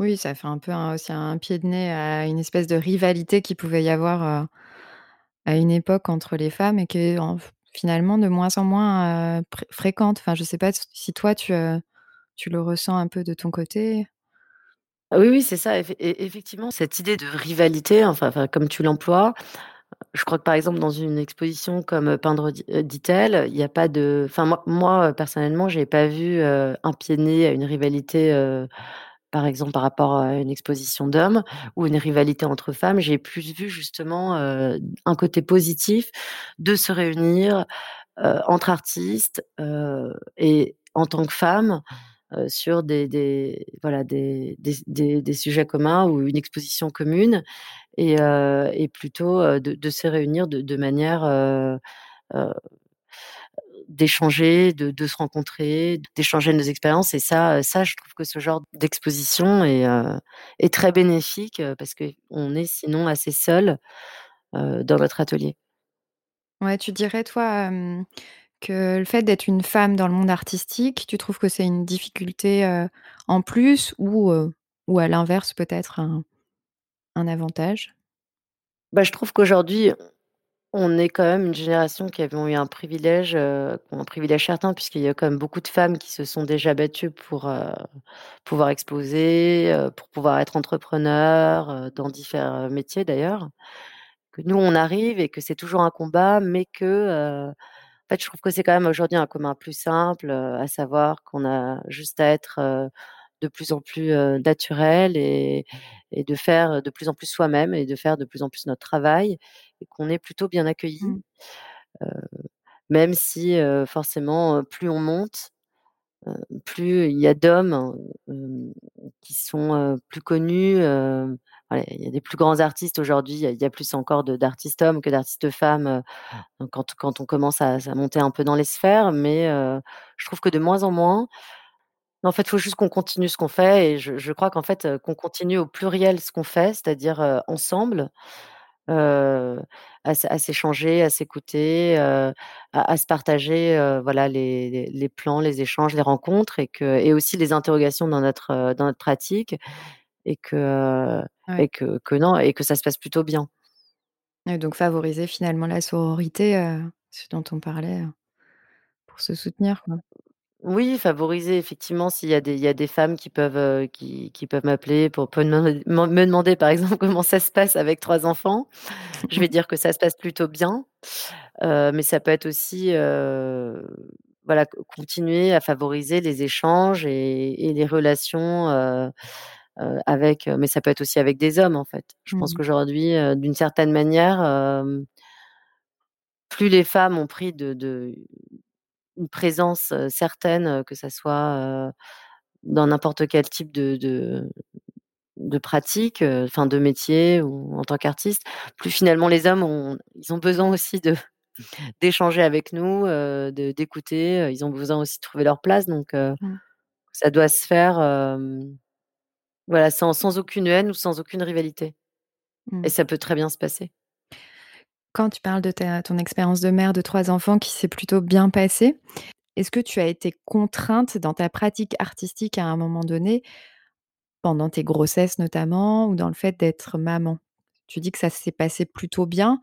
Oui, ça fait un peu aussi un pied de nez à une espèce de rivalité qu'il pouvait y avoir, à une époque entre les femmes et qui f finalement de moins en moins, pré fréquente. Enfin, je sais pas si toi tu, heu, tu le ressens un peu de ton côté? Oui, oui, c'est ça, effé e effectivement, cette idée de rivalité, enfin enfin, comme tu l'emploies, je crois que, par exemple, dans une exposition comme, heu, Peindre dit-elle, il y a pas de enfin, moi moi, personnellement, j'ai pas vu, un pied de nez à une rivalité, par exemple, par rapport à une exposition d'hommes ou une rivalité entre femmes. J'ai plus vu justement, heu, un côté positif de se réunir, heu, entre artistes, heu et en tant que femmes, heu, sur des voilà, des des sujets communs ou une exposition commune et et plutôt, de se réunir de manière, d'échanger, de de se rencontrer, d'échanger nos expériences et ça, heu, ça, je trouve que ce genre d'exposition est, est très bénéfique, heu, parce qu'on est sinon assez heu, dans notre atelier. Ouais, tu dirais toi, que le fait d'être une femme dans le monde artistique, tu trouves que c'est une difficulté, en plus ou, ou à l'inverse peut-être un un avantage? Bah, je trouve qu'aujourd'hui, on est quand même une génération qui avons eu un privilège, heu, un privilège certain puisqu'il y a quand même beaucoup de femmes qui se sont déjà battues pour, heu, pouvoir exposer, heu, pour pouvoir être entrepreneurs, heu, dans différents métiers d'ailleurs. Que nous, on arrive et que c'est toujours un combat, mais que, en fait, je trouve que c'est quand même aujourd'hui un commun plus simple, à savoir qu'on a juste à être, de plus en plus, naturel et de faire de plus en plus soi-même et de faire de plus en plus notre travail et qu'on est plutôt bien accueillis. Mmh. Même si, forcément, plus on monte, plus il y a d'hommes, hem, qui sont, plus connus, il y a des plus grands artistes aujourd'hui, il y a il y a plus encore d'artistes hommes que d'artistes femmes, heu, quand quand on commence à à monter un peu dans les sphères, mais je trouve que de moins en moins. En fait, il faut juste qu'on continue ce qu'on fait et je je crois qu'en fait, qu'on continue au pluriel ce qu'on fait, c'est-à-dire, ensemble Heu, à s'échanger, à s'écouter, heu, à à se partager, heu, voilà les plans, les échanges, les rencontres et que et aussi les interrogations dans notre, dans notre pratique et que, Ouais. et que que non et que ça se passe plutôt bien. Donc favoriser finalement la sororité, ce dont on parlait, pour se soutenir, quoi. Oui, favoriser effectivement s'il y a des il y a des femmes qui peuvent, heu, qui qui peuvent m'appeler pour pour me deman me demander par exemple *laughs* comment ça se passe avec 3 enfants. Je vais dire que ça se passe plutôt bien, mais ça peut être aussi, voilà co continuer à favoriser les échanges et et les relations, avec, mais ça peut être aussi avec des hommes en fait. Je Mmh pense mh. qu'aujourd'hui, d'une certaine manière, plus les femmes ont pris de de une présence, certaine, que ça soit, dans n'importe quel type de de de pratique, enfin de métier ou en tant qu'artiste, plus finalement les hommes ont ils ont besoin aussi de *laughs* d'échanger avec nous, d'écouter, ils ont besoin aussi de trouver leur place donc Mmh. ça doit se faire, voilà sans sans aucune haine ou sans aucune rivalité et Mmh. ça peut très bien se passer. Quand tu parles de ton expérience de mère de 3 enfants qui s'est plutôt bien passée, est-ce que tu as été contrainte dans ta pratique artistique à un moment donné pendant tes grossesses notamment ou dans le fait d'être maman? Tu dis que ça s'est passé plutôt bien.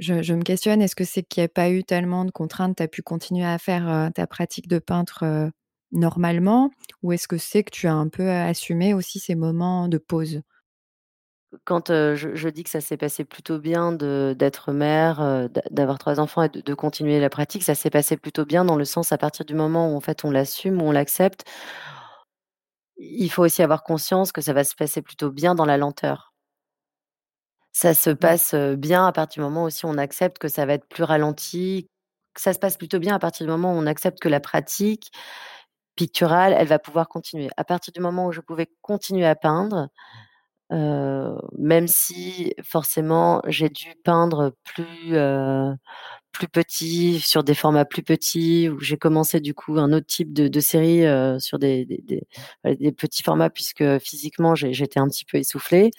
Je me questionne, est-ce que c'est qu'il y a pas eu tellement de contraintes, tu as pu continuer à faire, heu, ta pratique de peintre, heu, normalement? Ou est-ce que c'est que tu as un peu assumé aussi ces moments de pause? Quand, je je dis que ça s'est passé plutôt bien d'être mère, d'avoir 3 enfants et de de continuer la pratique, ça s'est passé plutôt bien dans le sens à partir du moment où en fait on l'assume, on l'accepte il faut aussi avoir conscience que ça va se passer plutôt bien dans la lenteur. Ça se passe, bien à partir du moment aussi où on accepte que ça va être plus ralenti, que ça se passe plutôt bien à partir du moment où on accepte que la pratique picturale, elle va pouvoir continuer. À partir du moment où je pouvais continuer à peindre, même si forcément j'ai dû peindre plus, plus petit, sur des formats plus petits, où j'ai commencé du coup un autre type de série, sur des petits formats puisque physiquement j'étais un petit peu essoufflée,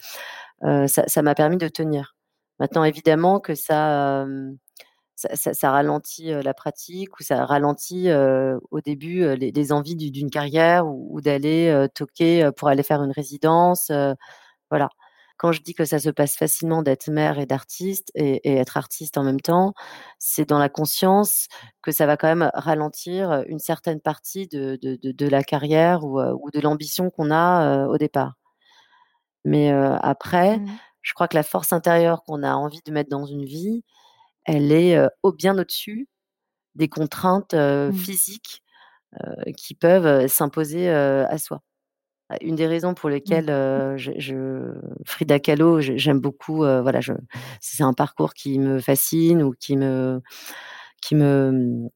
ça m'a permis de tenir. Maintenant évidemment que ça, ça ralentit, la pratique ou ça ralentit, au début, les envies d'u d'une carrière ou d'aller, toquer, pour aller faire une résidence, voilà. Quand je dis que ça se passe facilement d'être mère et d'artiste et et être artiste en même temps, c'est dans la conscience que ça va quand même ralentir, une certaine partie de de de de la carrière ou, heu, ou de l'ambition qu'on a, heu, au départ. Mais, heu, après, Mmh. je crois que la force intérieure qu'on a envie de mettre dans une vie, elle est, au bien au-dessus des contraintes, Mmh. physiques, qui peuvent, s'imposer, à soi. Une des raisons pour Mmh. lesquelles, je je Frida Kahlo, j'aime beaucoup, heu, voilà c'est un parcours qui me fascine ou qui me qui me,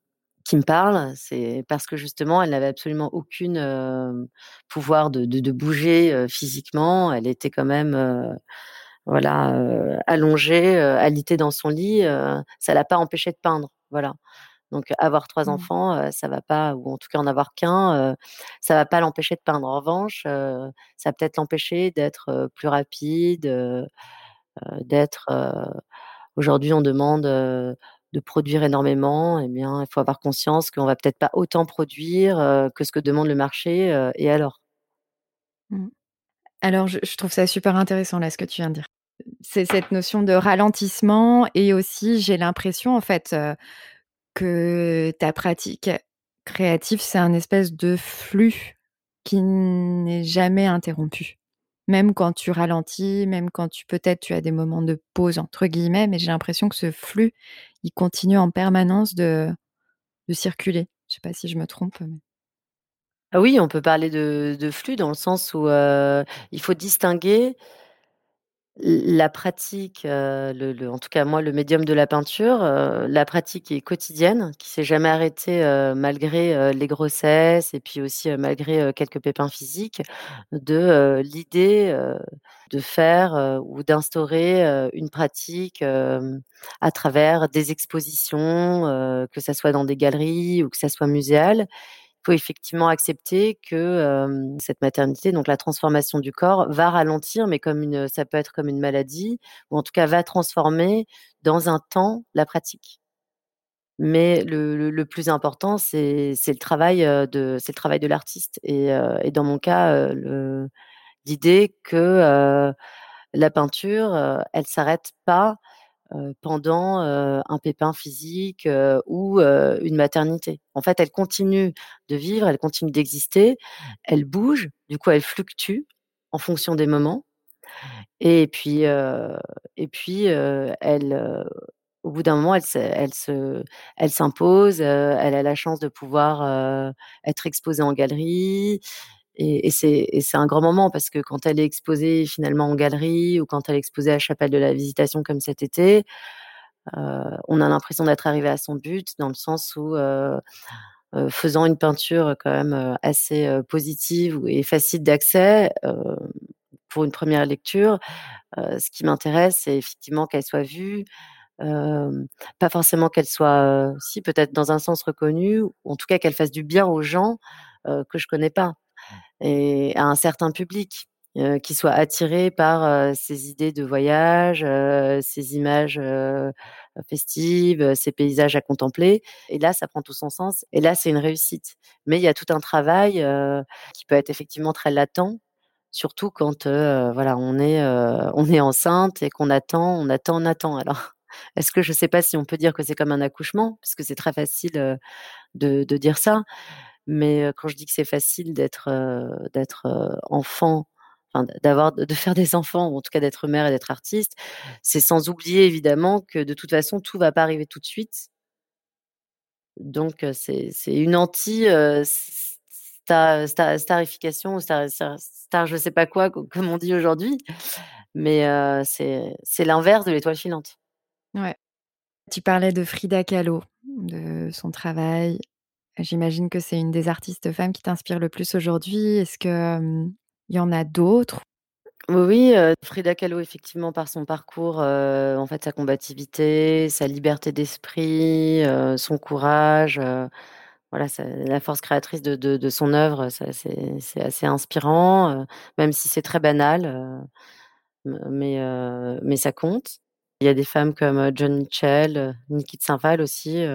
qui me parle, c'est parce que justement elle n'avait absolument aucune, hem, pouvoir de de de bouger, heu, physiquement. Elle était quand même, voilà, allongée, alitée dans son lit, ça l'a pas empêchée de peindre, voilà. Donc avoir 3 Mmh. enfants, heu, ça va pas ou en tout cas en avoir qu'1, heu, ça va pas l'empêcher de peindre. En revanche, ça va peut-être l'empêcher d'être, plus rapide, d'être, aujourd'hui on demande, de produire énormément et bien, il faut avoir conscience qu'on va peut-être pas autant produire, que ce que demande le marché, et alors? Mmh. Alors je je trouve ça super intéressant là, ce que tu viens de dire. C'est cette notion de ralentissement et aussi j'ai l'impression en fait, que ta pratique créative, c'est un espèce de flux qui n'est jamais interrompu. Même quand tu ralentis, même quand tu peut-être tu as des moments de «pause» entre guillemets, mais j'ai l'impression que ce flux, il continue en permanence de de circuler. Je sais pas si je me trompe, mais Ah oui, on peut parler de de flux dans le sens où, il faut distinguer la pratique, heu, le le en tout cas moi le médium de la peinture, heu, la pratique est quotidienne, qui s'est jamais arrêtée, heu, malgré, heu, les grossesses et puis aussi, heu, malgré, heu, quelques pépins physiques, de, l'idée, de faire, ou d'instaurer, une pratique, à travers des expositions, que ça soit dans des galeries ou que ça soit muséal faut effectivement accepter que cette maternité, donc la transformation du corps, va ralentir, mais comme ça peut être comme une maladie, ou en tout cas va transformer dans un temps la pratique. Mais le, le, plus important, c'est le travail de c'est le travail de l'artiste. Et, et, dans mon cas, l'idée que la peinture, elle s'arrête pas pendant un pépin physique ou une maternité. En fait, elle continue de vivre, elle continue d'exister, elle bouge, du coup, elle fluctue en fonction des moments. Et puis, et puis, elle, au bout d'un moment, elle, se, elle s'impose. elle a la chance de pouvoir être exposée en galerie. Et, c'est un grand moment parce que quand elle est exposée finalement en galerie ou quand elle est exposée à Chapelle de la Visitation comme cet été, euh, on a l'impression d'être arrivé à son but dans le sens où euh, euh, faisant une peinture quand même assez positive et facile d'accès pour une première lecture, ce qui m'intéresse, c'est effectivement qu'elle soit vue, pas forcément qu'elle soit, si peut-être dans un sens reconnue, ou en tout cas qu'elle fasse du bien aux gens que je connais pas et à un certain public. qui soit attiré par ces idées de voyage, ces images festives, ces paysages à contempler. Et là, ça prend tout son sens. Et là, c'est une réussite. Mais il y a tout un travail qui peut être effectivement très latent, surtout quand voilà, on est on est enceinte et qu'on attend, on attend, on attend. Alors, *laughs* est-ce que je ne sais pas si on peut dire que c'est comme un accouchement, parce que c'est très facile de dire ça. Mais quand je dis que c'est facile d'être d'être enfant, enfin, d'avoir de faire des enfants ou en tout cas d'être mère et d'être artiste, c'est sans oublier évidemment que de toute façon tout va pas arriver tout de suite. Donc c'est une anti starification ou star, star, je sais pas quoi comme on dit aujourd'hui, mais c'est l'inverse de l'étoile filante. Ouais. Tu parlais de Frida Kahlo, de son travail, J'imagine que c'est une des artistes femmes qui t'inspire le plus aujourd'hui. Est-ce qu'il y en a d'autres? Oui, Frida Kahlo, effectivement, par son parcours, en fait, sa combativité, sa liberté d'esprit, son courage, voilà, la force créatrice de son œuvre, c'est assez inspirant, même si c'est très banal, mais mais ça compte. Il y a des femmes comme, John Mitchell, Niki de Saint-Phalle aussi,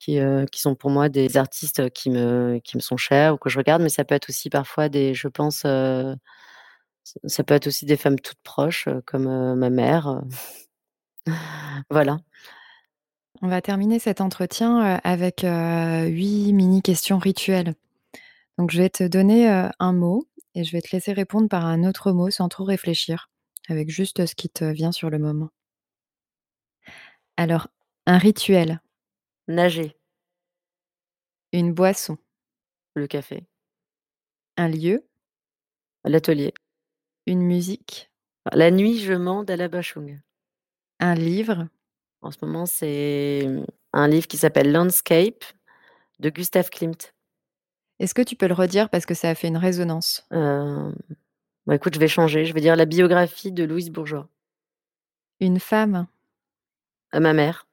qui, qui sont pour moi des artistes qui me, qui me sont chers ou que je regarde, mais ça peut être aussi parfois des, je pense, ça peut être aussi des femmes toutes proches, comme ma mère. *laughs* voilà. On va terminer cet entretien avec huit mini questions rituelles. Donc, je vais te donner un mot et je vais te laisser répondre par un autre mot sans trop réfléchir, avec juste ce qui te vient sur le moment. Alors, un rituel. Nager. Une boisson. Le café. Un lieu. L'atelier. Une musique. La nuit, je mens la Bachung. Un livre. En ce moment, c'est un livre qui s'appelle Landscape de Gustav Klimt. Est-ce que tu peux le redire parce que ça a fait une résonance? Euh... écoute, je vais changer. Je vais dire la biographie de Louise Bourgeois. Une femme. À ma mère.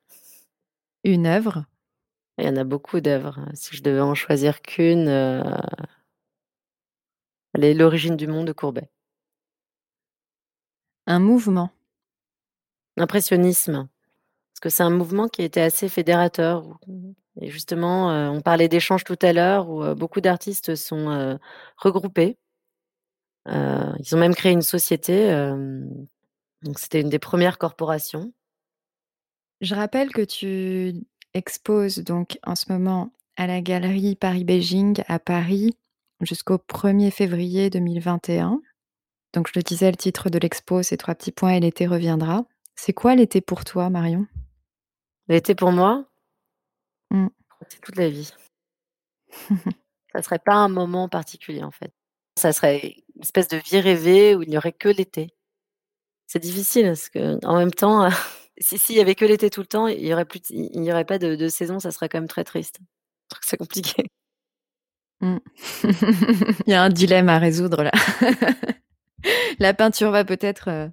Une œuvre? Il y en a beaucoup d'œuvres. Si je devais en choisir qu'une, euh L'origine du monde de Courbet. Un mouvement? L'impressionnisme. Parce que c'est un mouvement qui était assez fédérateur et justement, on parlait d'échanges tout à l'heure où, beaucoup d'artistes sont, regroupés. ils ont même créé une société, donc c'était une des premières corporations. Je rappelle que tu exposes donc en ce moment à la galerie Paris-Beijing à Paris jusqu'au 1er février 2021. Donc je le disais, le titre de l'expo, c'est trois petits points et l'été reviendra. C'est quoi l'été pour toi, Marion? L'été pour moi? Mmh. C'est toute la vie. ça serait pas un moment particulier en fait. Ça serait une espèce de vie rêvée où il n'y aurait que l'été. C'est difficile parce que en même temps, *laughs* si s'il y avait que l'été tout le temps, il y aurait plus, il n'y aurait pas de, saison, ça serait quand même très triste. C'est compliqué. *laughs* Mmh. *laughs* il y a un dilemme à résoudre là. *laughs* La peinture va peut-être euh,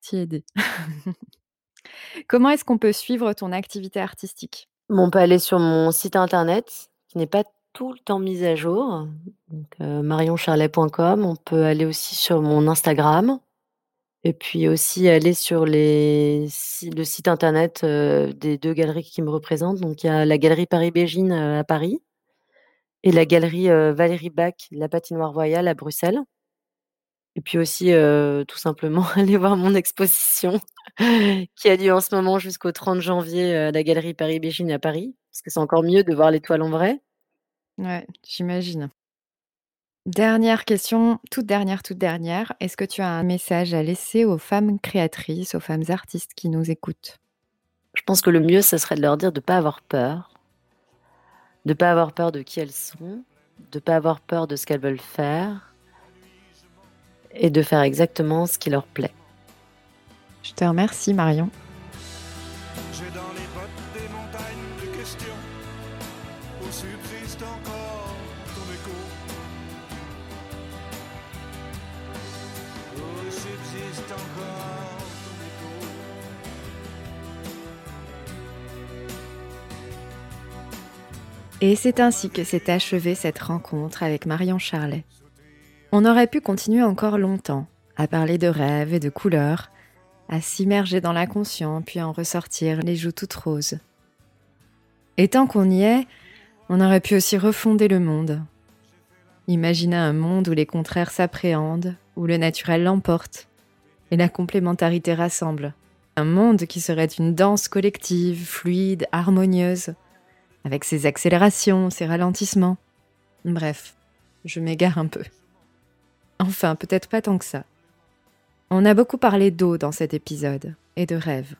t'y aider. Comment est-ce qu'on peut suivre ton activité artistique? On peut aller sur mon site internet, qui n'est pas tout le temps mise à jour. Euh, marioncharlet.com. On peut aller aussi sur mon Instagram. Et puis aussi aller sur les, le site internet des deux galeries qui me représentent. Donc, il y a la galerie Paris-Bégine à Paris et la galerie Valérie Bach, la patinoire royale à Bruxelles. Et puis aussi, tout simplement, *laughs* aller voir mon exposition *laughs* qui a lieu en ce moment jusqu'au 30 janvier à la galerie Paris-Bégine à Paris. Parce que c'est encore mieux de voir l'étoile en vrai. Ouais, j'imagine. Dernière question, toute dernière, toute dernière. Est-ce que tu as un message à laisser aux femmes créatrices, aux femmes artistes qui nous écoutent? Je pense que le mieux, ce serait de leur dire de ne pas avoir peur, de ne pas avoir peur de qui elles sont, de ne pas avoir peur de ce qu'elles veulent faire et de faire exactement ce qui leur plaît. Je te remercie Marion. Et c'est ainsi que s'est achevée cette rencontre avec Marion Charlet. On aurait pu continuer encore longtemps à parler de rêves et de couleurs, à s'immerger dans l'inconscient puis en ressortir les joues toutes roses. Et tant qu'on y est, on aurait pu aussi refonder le monde. Imaginer un monde où les contraires s'appréhendent, où le naturel l'emporte et la complémentarité rassemble. Un monde qui serait une danse collective, fluide, harmonieuse, avec ses accélérations, ses ralentissements. Bref, je m'égare un peu. Enfin, peut-être pas tant que ça. On a beaucoup parlé d'eau dans cet épisode, et de rêves.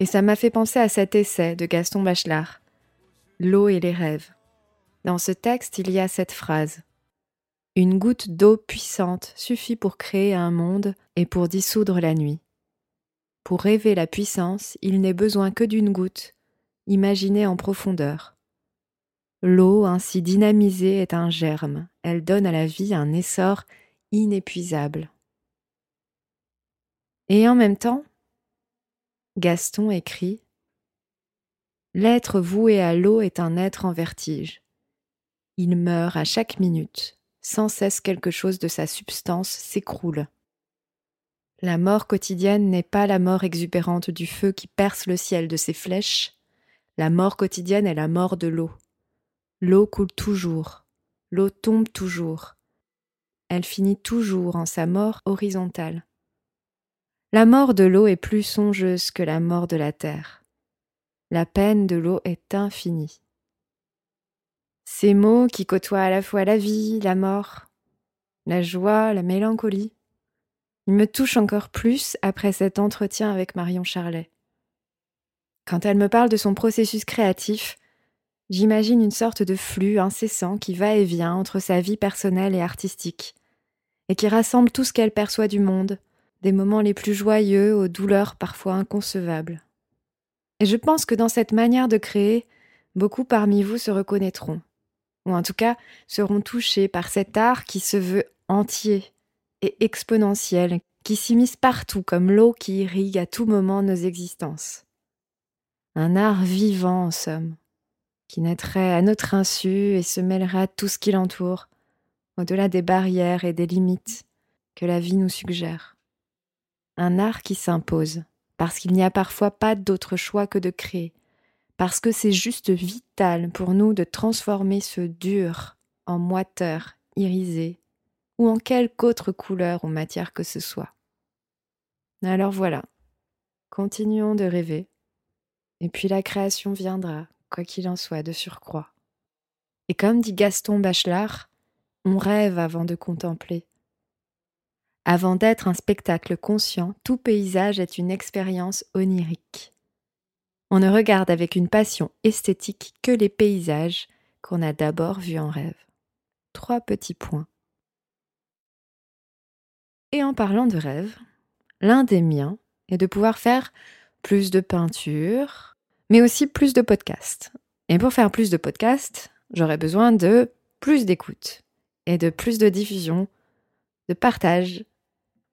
Et ça m'a fait penser à cet essai de Gaston Bachelard, L'eau et les rêves. Dans ce texte, il y a cette phrase. Une goutte d'eau puissante suffit pour créer un monde et pour dissoudre la nuit. Pour rêver la puissance, il n'est besoin que d'une goutte, imaginée en profondeur. L'eau ainsi dynamisée est un germe, elle donne à la vie un essor inépuisable. Et en même temps, Gaston écrit L'être voué à l'eau est un être en vertige. Il meurt à chaque minute, sans cesse quelque chose de sa substance s'écroule. La mort quotidienne n'est pas la mort exubérante du feu qui perce le ciel de ses flèches, la mort quotidienne est la mort de l'eau. L'eau coule toujours, l'eau tombe toujours. Elle finit toujours en sa mort horizontale. La mort de l'eau est plus songeuse que la mort de la terre. La peine de l'eau est infinie. Ces mots qui côtoient à la fois la vie, la mort, la joie, la mélancolie, ils me touchent encore plus après cet entretien avec Marion Charlet. Quand elle me parle de son processus créatif, j'imagine une sorte de flux incessant qui va et vient entre sa vie personnelle et artistique, et qui rassemble tout ce qu'elle perçoit du monde, des moments les plus joyeux aux douleurs parfois inconcevables. Et je pense que dans cette manière de créer, beaucoup parmi vous se reconnaîtront, ou en tout cas seront touchés par cet art qui se veut entier et exponentiel, qui s'immisce partout comme l'eau qui irrigue à tout moment nos existences un art vivant en somme, qui naîtrait à notre insu et se mêlerait à tout ce qui l'entoure, au-delà des barrières et des limites que la vie nous suggère. Un art qui s'impose, parce qu'il n'y a parfois pas d'autre choix que de créer, parce que c'est juste vital pour nous de transformer ce dur en moiteur irisé, ou en quelque autre couleur ou matière que ce soit. Alors voilà, continuons de rêver, et puis la création viendra, quoi qu'il en soit, de surcroît. Et comme dit Gaston Bachelard, on rêve avant de contempler. Avant d'être un spectacle conscient, tout paysage est une expérience onirique. On ne regarde avec une passion esthétique que les paysages qu'on a d'abord vus en rêve. Trois petits points. Et en parlant de rêve, l'un des miens est de pouvoir faire plus de peinture, mais aussi plus de podcasts. Et pour faire plus de podcasts, j'aurais besoin de plus d'écoute et de plus de diffusion, de partage,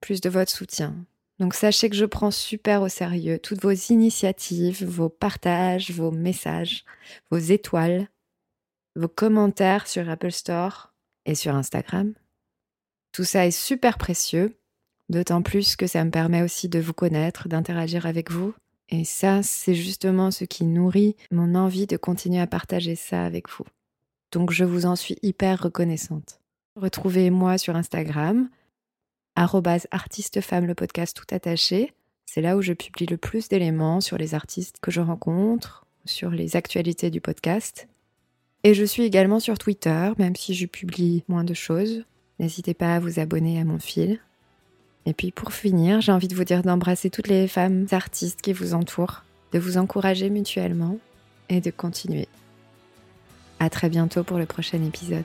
plus de votre soutien. Donc sachez que je prends super au sérieux toutes vos initiatives, vos partages, vos messages, vos étoiles. vos commentaires sur Apple Store et sur Instagram. Tout ça est super précieux, d'autant plus que ça me permet aussi de vous connaître, d'interagir avec vous. Et ça, c'est justement ce qui nourrit mon envie de continuer à partager ça avec vous. Donc je vous en suis hyper reconnaissante. Retrouvez-moi sur Instagram, artistefemme le podcast tout attaché. C'est là où je publie le plus d'éléments sur les artistes que je rencontre, sur les actualités du podcast. Et je suis également sur Twitter, même si je publie moins de choses. N'hésitez pas à vous abonner à mon fil. Et puis pour finir, j'ai envie de vous dire d'embrasser toutes les femmes artistes qui vous entourent, de vous encourager mutuellement et de continuer. À très bientôt pour le prochain épisode.